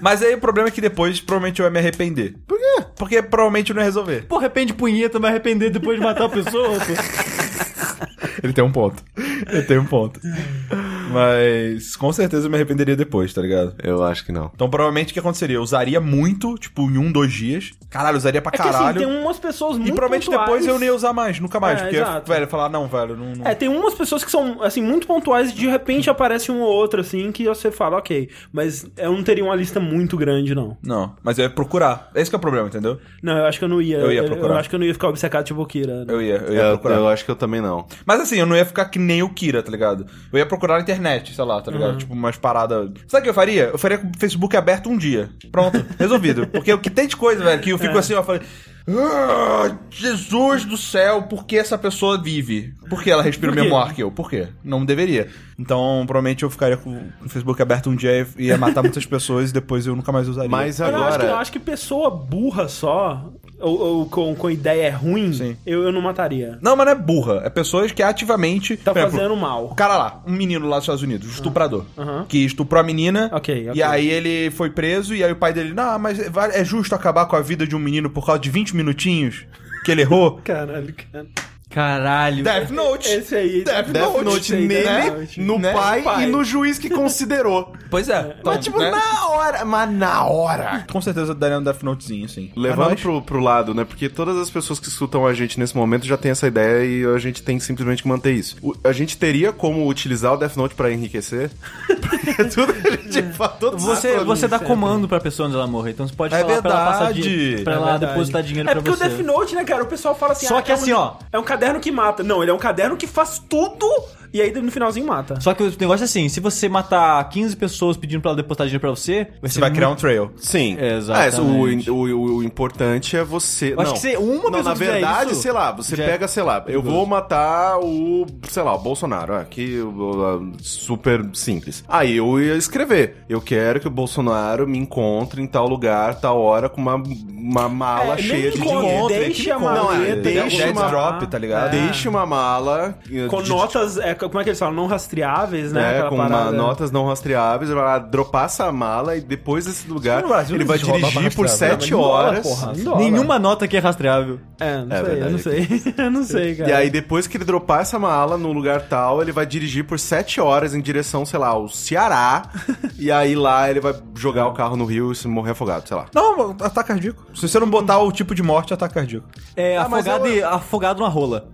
Mas aí o problema é que depois provavelmente eu ia me arrepender. Por quê? Porque provavelmente eu não ia resolver.
Pô, arrepende punheta, vai arrepender depois de matar a pessoa, pô.
Ele tem um ponto. Ele tem um ponto. Mas com certeza eu me arrependeria depois, tá ligado?
Eu acho que não.
Então provavelmente o que aconteceria? Eu usaria muito, tipo, em um, dois dias. Caralho, eu usaria pra
É que assim,
caralho.
tem umas pessoas muito
E provavelmente
pontuais.
depois eu não ia usar mais, nunca mais.
É,
porque,
exato.
velho, falar, não, velho, não. não...
É, tem umas pessoas que são, assim, muito pontuais e de repente aparece um ou outro, assim, que você fala, ok. Mas eu não teria uma lista muito grande, não.
Não, mas eu ia procurar. Esse que é o problema, entendeu?
Não, eu acho que eu não ia.
Eu ia procurar.
Eu acho que eu não ia ficar obcecado tipo o Kira.
Eu ia, eu ia
Eu,
procurar.
eu acho que eu também não.
Mas assim, eu não ia ficar que nem o Kira, tá ligado? Eu ia procurar na internet, sei lá, tá ligado?
Uhum.
Tipo, umas paradas. Sabe o que eu faria? Eu faria com o Facebook aberto um dia. Pronto, resolvido. Porque o que tem de coisa, velho, que eu
É.
fico assim, ó, eu falei. "Ah, Jesus do céu, por que essa pessoa vive? Por que ela respira o mesmo ar que eu? Por quê? Não deveria. Então, provavelmente eu ficaria com o Facebook aberto um dia e ia matar muitas pessoas e depois eu nunca mais usaria.
Mas
Eu acho, que, eu
agora.
acho que pessoa burra só, ou, ou com, com ideia ruim, eu, eu não mataria.
Não, mas não é burra. É pessoas que ativamente.
Tá
exemplo,
fazendo
O
mal.
cara lá, um menino lá dos Estados Unidos, estuprador,
Aham.
que estuprou a menina.
Ok, ok.
E aí ele foi preso, e aí o pai dele, não, mas é é justo acabar com a vida de um menino por causa de 20 minutinhos que ele errou?
Caralho, cara.
Caralho.
Death Note!
Esse aí.
Death
Death
Note,
Note nele,
Death Note.
no
Né?
pai,
Pai.
e no juiz que considerou.
Pois é. Então,
mas, tipo,
né?
na hora. Mas na hora.
Com certeza eu daria um Death Notezinho, sim.
Levando
Mas-
pro, pro lado, né? Porque todas as pessoas que escutam a gente nesse momento já têm essa ideia e a gente tem simplesmente que manter isso. O- a gente teria como utilizar o Death Note pra enriquecer? Porque tudo que a gente fala, todos os
Você, você dá comando pra pessoa onde ela morrer, então você pode
É
falar pra ela passar
verdade.
dinheiro, pra
É
ela
verdade.
depositar dinheiro
É
pra
porque
você.
o Death Note, né, cara? O pessoal fala assim...
Só
ah,
que
é
assim,
um-
ó.
É um caderno que mata. Não, ele é um caderno que faz tudo e aí no finalzinho mata.
Só que o negócio é assim, se você matar 15 pessoas pedindo pra ela depositar dinheiro pra você, vai
Você vai criar um trail.
Sim.
Exatamente.
É, o, o, o importante é você.
Eu acho
não.
que se uma
não,
pessoa
na verdade,
isso,
sei lá, você
é
pega, sei lá, eu vou matar o, sei lá, o Bolsonaro. Aqui, o- super simples. Aí eu ia escrever. Eu quero que o Bolsonaro me encontre em tal lugar, tal hora, com uma, uma mala
É, nem
cheia de
encontre,
dinheiro.
deixe a
Não, é,
Dead
uma-
drop, tá ligado?
Deixe uma mala. eh,
Com
de-
notas, é, como é que eles falam? Não rastreáveis, né?
né,
Aquela
com uma-
parada.
notas não rastreáveis, ele vai lá, dropar essa mala e depois desse lugar
No Brasil
ele vai dirigir por sete
Em dólar,
horas.
porra, em dólar.
Nenhuma nota aqui é rastreável.
É, não
É
sei, eu
verdade.
não sei. eu não sei, cara.
E aí, depois que ele dropar essa mala no lugar tal, ele vai dirigir por sete horas em direção, sei lá, ao Ceará. e aí lá ele vai jogar o carro no rio e se morrer afogado, sei lá.
Não, ataque cardíaco. Se você não botar o tipo de morte, é ataque cardíaco.
É
Ah, mas
afogado,
eu-
e- afogado numa rola.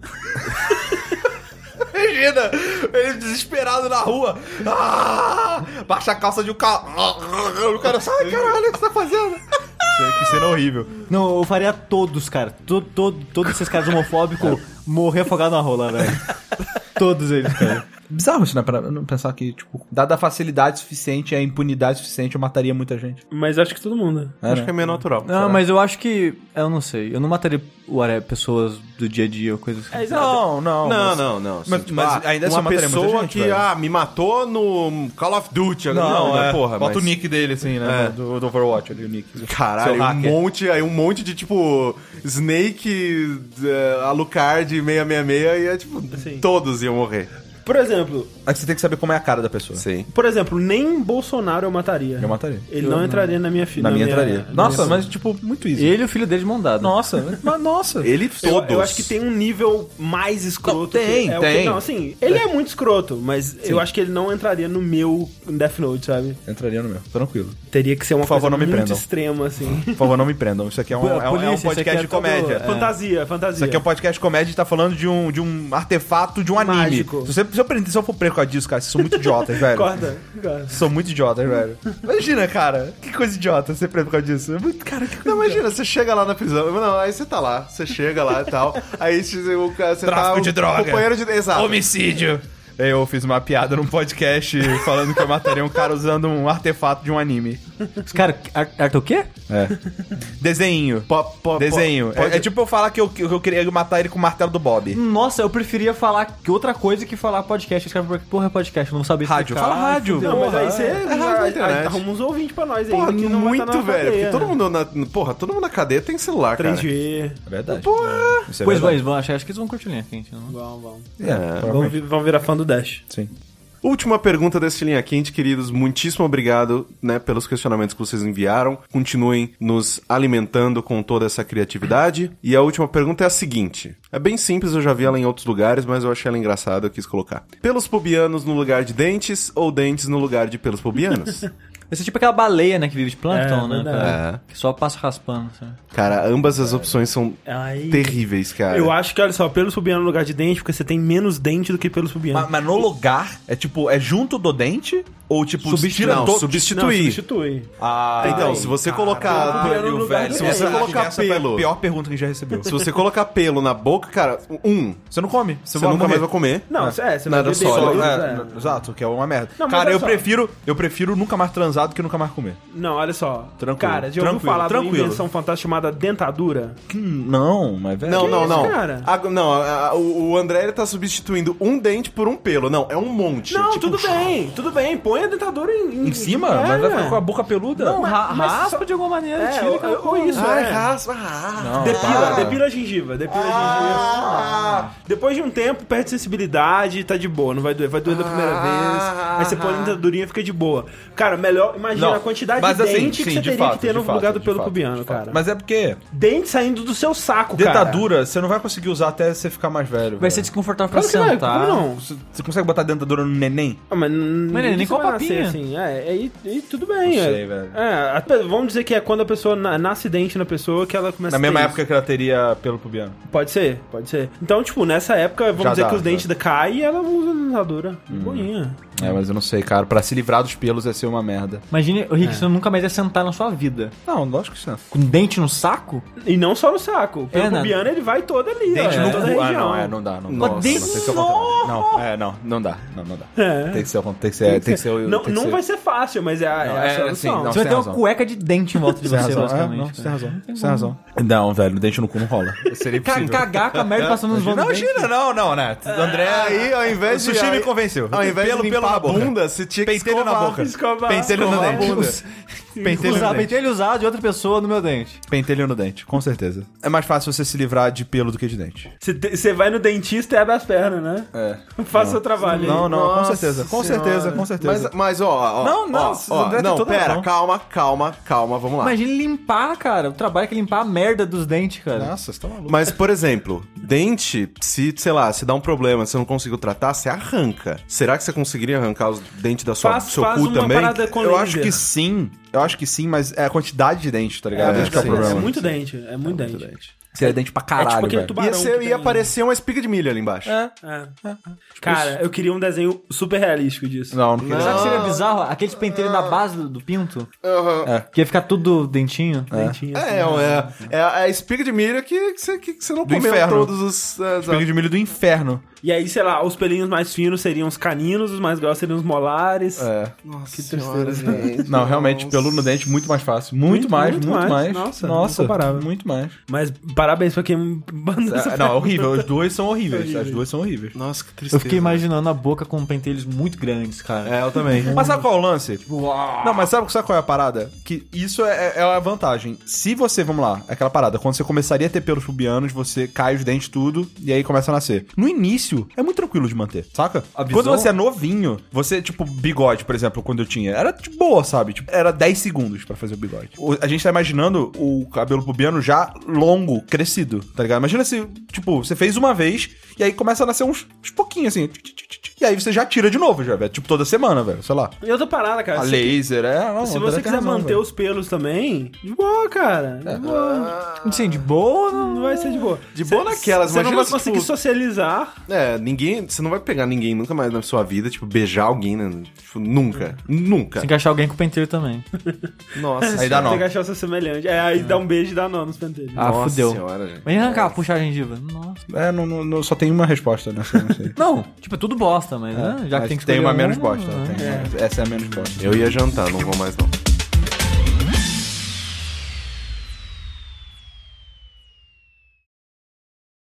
Imagina, ele desesperado na rua. Ah, baixa a calça de um carro. O cara sai, caralho, o que você tá fazendo? Que cena horrível.
Não, eu faria todos, cara. Todo, todo, todos esses caras homofóbicos morrer afogado na rola, velho. todos eles, cara.
Bizarro isso, né? Pra não pensar que, tipo, dada a facilidade suficiente e a impunidade suficiente, eu mataria muita gente.
Mas acho que todo mundo.
É,
Acho
né?
que é meio natural.
Não, mas eu acho que. Eu não sei. Eu não mataria whatever, pessoas do dia a dia ou coisas assim.
É.
Não, não.
Não,
mas-
não, não.
Mas-
Assim,
mas
ah,
ainda assim
uma
eu mataria muita
pessoa
gente,
que,
velho.
ah, me matou no Call of Duty.
Não,
mas
é,
porra,
bota
mas...
o nick dele, assim, né?
É.
Do, do Overwatch ali, o nick.
Caralho, um monte, aí um monte de, tipo, Snake, eh, Alucard 666 e é, tipo,
Sim.
todos iam morrer.
Por exemplo,
Aí você tem que saber como é a cara da pessoa.
Sim.
por exemplo, nem Bolsonaro eu mataria.
Eu mataria.
Ele não entraria na minha filha.
Na minha entraria. Nossa, mas tipo, muito easy.
Ele e o filho dele de mão dada.
Nossa, mas nossa.
Ele
Eu,
todos.
eu acho que tem um nível mais escroto.
Não, tem,
que é que-
tem.
não, assim, ele é muito escroto, mas eu acho que ele não entraria no meu Death Note, sabe?
Entraria no meu, tranquilo.
Teria que ser uma
Por favor,
coisa
não me
muito
prendam.
extrema, assim.
Por favor, não me prendam. Isso aqui é um, é um- é um
Polícia, isso
podcast de
é todo-
comédia.
é.
Fantasia, fantasia.
Isso aqui é um podcast de comédia e tá falando de um, de um artefato de um anime.
Mágico.
Se, você, se, eu, prender- se eu for preso com disso, cara, vocês são muito idiotas, velho.
Corta.
Vocês São muito idiotas, velho. Imagina, cara. Que coisa idiota ser preso por causa disso. É muito- Cara, que coisa
Não, imagina, você chega lá na prisão. Não, aí você tá lá, você chega lá e tal. Aí você, o cara- você tá.
Tráfico de
o
droga.
Companheiro de. Exato.
Homicídio. Eu fiz uma piada num podcast falando que eu mataria um cara usando um artefato de um anime.
Os caras, arte o quê?
É. Desenho.
Po- po-
Desenho.
pode-
É, é tipo eu falar que eu, que eu queria matar ele com o martelo do Bob.
Nossa, eu preferia falar que outra coisa que falar podcast. Os caras falam, porra, é podcast, eu não sabia
Rádio.
explicar.
Fala rádio.
Não, mas aí
Porra,
você
é.
internet.
arruma uns ouvintes pra nós aí.
Porra,
que não vai tá
muito,
na
velho. Porque todo mundo na. Porra, todo mundo na cadeia tem celular, cara.
3G.
É verdade.
Porra.
Isso é
Pois
verdade.
vão achar, acho que eles vão curtir linha quente, não?
Vamos, vamos.
É,
Vão, vão virar fã do Dash.
Sim.
Última pergunta desse Linha Quente, queridos. Muitíssimo obrigado, né, pelos questionamentos que vocês enviaram. Continuem nos alimentando com toda essa criatividade. E a última pergunta é a seguinte. É bem simples, eu já vi ela em outros lugares, mas eu achei ela engraçada, eu quis colocar. Pelos pubianos no lugar de dentes ou dentes no lugar de pelos pubianos?
Esse é tipo aquela baleia, né, que vive de plâncton,
É,
né? cara? Que só passa raspando, assim.
cara, ambas as opções são
Aí...
terríveis, cara.
Eu acho que, olha só, pelos pubianos no lugar de dente, porque você tem menos dente do que pelos pubianos.
Mas, mas no lugar, é tipo, é junto do dente? Ou tipo,
Substituir. Não, substituir.
Não, substitui.
Ah,
Então, se você colocar...
Lugar do
Se você colocar
essa foi a
pelo...
pior pergunta que a gente já recebeu.
Se você colocar pelo na boca, cara, um,
Você não come.
você
vai
nunca
morrer.
mais vai comer.
Não, é, você vai
Nada sólido.
coisas,
É,
é.
Exato, que é uma merda.
Não,
Cara, eu
só.
prefiro, eu prefiro nunca mais transar do que nunca mais comer.
Não, olha só.
Tranquilo,
Cara, já ouviu
tranquilo,
falar de
tranquilo.
uma invenção fantástica chamada dentadura?
Hum, Não, mas velho.
Não, não,
isso,
não.
cara?
A- não, a- a- o, André ele tá substituindo um dente por um pelo. Não, é um monte.
Não,
Tipo,
tudo bem, tudo bem. Põe a dentadura em...
Em cima?
É.
Mas vai ficar com a boca peluda?
Não, ra
mas
raspa
só-
de alguma maneira,
É,
tira
ou, ou isso,
Ai,
é.
raspa. ah.
Não,
Depila,
para.
depila a gengiva, depila a gengiva. Depois de um tempo, perde sensibilidade, tá de boa, não vai doer. Vai doer da primeira
Ah.
vez, aí você põe a dentadurinha e fica de boa. Cara, melhor, imagina
Não,
a quantidade
mas
de
assim,
dente que
sim,
você
de
teria
fato,
que ter no
fato,
lugar do pelo
fato,
pubiano, cara.
Mas é porque
Dente saindo do seu saco, cara.
dentadura você não vai conseguir usar até você ficar mais velho.
Vai
velho.
ser desconfortável pra
Claro que
sentar.
como não?
Você você consegue botar dentadura no neném?
Ah, mas
Mas nem
nem
com
com
papinha.
assim. É, aí aí tudo bem.
Não
é.
sei, velho.
É, vamos dizer que é quando a pessoa na- nasce dente na pessoa que ela começa
Na
a
mesma
ter
época que ela teria pelo pubiano.
Pode ser, pode ser. Então, tipo, nessa época, vamos
Já
dizer
dá,
que os.
Hum.
dentes da caem e ela usa a dentadura. De boinha.
É, mas eu não sei, cara. Pra se livrar dos pelos é ser uma merda.
Imagine o Rick, você nunca mais ia sentar na sua vida.
Não, lógico que sim.
Com dente no saco?
E não só no saco. Pelo
É, né?
pubiano ele vai todo ali,
Dente
ó,
no cu. Ah, não, é, não dá. Não,
Nossa,
não,
dente
tem que ser o contrário. Não, é, não, não dá. Não, não dá.
É.
Tem que ser, o tem que ser, tem que ser, o-
Não,
tem que
não
ser-
vai ser fácil, mas é a,
Não,
é a
é,
solução.
assim, não,
Você vai ter uma
razão.
cueca de dente em volta de você,
razão, é,
basicamente.
não, sem razão,
Não tem
sem razão. Não, velho, dente no cu não rola. Seria impossível.
Cagar com a merda passando nos
Não,
do dente.
Gina, não, não, né? André,
Aí, ao invés
o
de...
sushi me convenceu.
Ao invés
Pelo-
de
pelo
limpar a bunda, você tinha que
Pentelho na
escovar.
boca.
Escovar,
Pentelho no
escovar a
dente.
bunda.
Pentelho
Usar
no dente.
pentelho usado de outra pessoa no meu dente.
Pentelho no dente, com certeza. É mais fácil você se livrar de pelo do que de dente.
Você vai no dentista e abre as pernas, né?
É.
Faça seu trabalho aí.
Não, não, com
Nossa
certeza. Com
Senhora.
certeza, com certeza.
Mas, mas ó, ó.
Não, não,
ó,
o
ó, não, pera,
razão.
calma, calma, calma, vamos lá.
Imagine limpar, cara. O trabalho é que limpar a merda dos dentes, cara.
Nossa, você tá maluco.
Mas, por exemplo, dente, se, sei lá, se dá um problema, você não conseguiu tratar, você arranca. Será que você conseguiria arrancar os dentes da sua,
Faz,
do seu
faz
cu
uma
também?
parada com
Eu
laser.
acho que sim. Eu acho que sim, mas é a quantidade de dente, tá ligado?
É,
Esse que é o problema.
É muito dente, é muito dente.
Seria dente pra
É tipo
caralho,
aquele
velho.
tubarão
Ia, ser,
que
ia
tem-
aparecer uma espiga de milho ali embaixo.
É.
É. Cara, eu queria um desenho super realístico disso.
Não, não queria.
Sabe que seria bizarro? Aqueles pentelhos na base do, do pinto?
Aham.
Que ia ficar tudo dentinho.
Dentinho, assim.
É, é, é, a espiga de milho que, que, você, que você não
Do
comeu
inferno.
todos os... é,
Espiga de milho do inferno.
E aí, sei lá, os pelinhos mais finos seriam os caninos, os mais grossos seriam os molares.
É.
Nossa
Que
senhora,
tristeza.
gente.
Não, realmente, pelo no dente, muito mais fácil. Muito,
Muito,
mais,
muito
muito,
mais.
mais.
Nossa,
Nossa, muito mais.
Mas parabéns pra quem essa
É, não, é horrível. As duas são horríveis.
Horrível.
As duas são horríveis.
Nossa, que tristeza.
Eu fiquei imaginando a boca com pentelhos muito grandes, cara.
É, eu também.
Mas sabe qual é o lance? Não, mas sabe, sabe qual é a parada? Que isso é, é a vantagem. Se você, vamos lá, é aquela parada, quando você começaria a ter pelos pubianos, você cai os dentes tudo e aí começa a nascer. No início, início, é muito tranquilo de manter, saca?
Visão-
Quando você é novinho, você, tipo, bigode, por exemplo, quando eu tinha, era de boa, sabe? Tipo, era 10 segundos pra fazer o bigode. O- a gente tá imaginando o cabelo pubiano já longo, crescido, tá ligado? Imagina se, tipo, você fez uma vez e aí começa a nascer uns, uns pouquinhos assim. tch, tch, E aí você já tira de novo, já, velho. Tipo, toda semana, velho. Sei lá.
E outra parada, cara.
A
se-
laser, é. não,
Se você quiser
razão,
manter
velho.
os pelos também, de boa, cara. De boa.
Sim, de boa, não.
Não vai ser de boa.
De boa
Cê-
naquelas,
Você não vai
se,
conseguir
tipo-
socializar.
É, ninguém. Você não vai pegar ninguém nunca mais na sua vida, tipo, beijar alguém, né? Tipo, nunca. Nunca.
Tem que achar alguém com penteiro também.
Nossa.
Aí dá nó.
Tem que achar você semelhante. É, aí dá um beijo e dá nó nos pentelhos.
Ah,
Nossa
fudeu.
senhora, gente.
Vem arrancar, puxar a gengiva. Nossa.
É, não, não- só tem uma resposta, né? Não sei.
Não, tipo, é tudo bosta, mas né, já que tem que
tem
escolher
uma
um,
menos bosta.
né?
tem- Essa é a menos bosta.
Eu ia jantar, não vou mais não.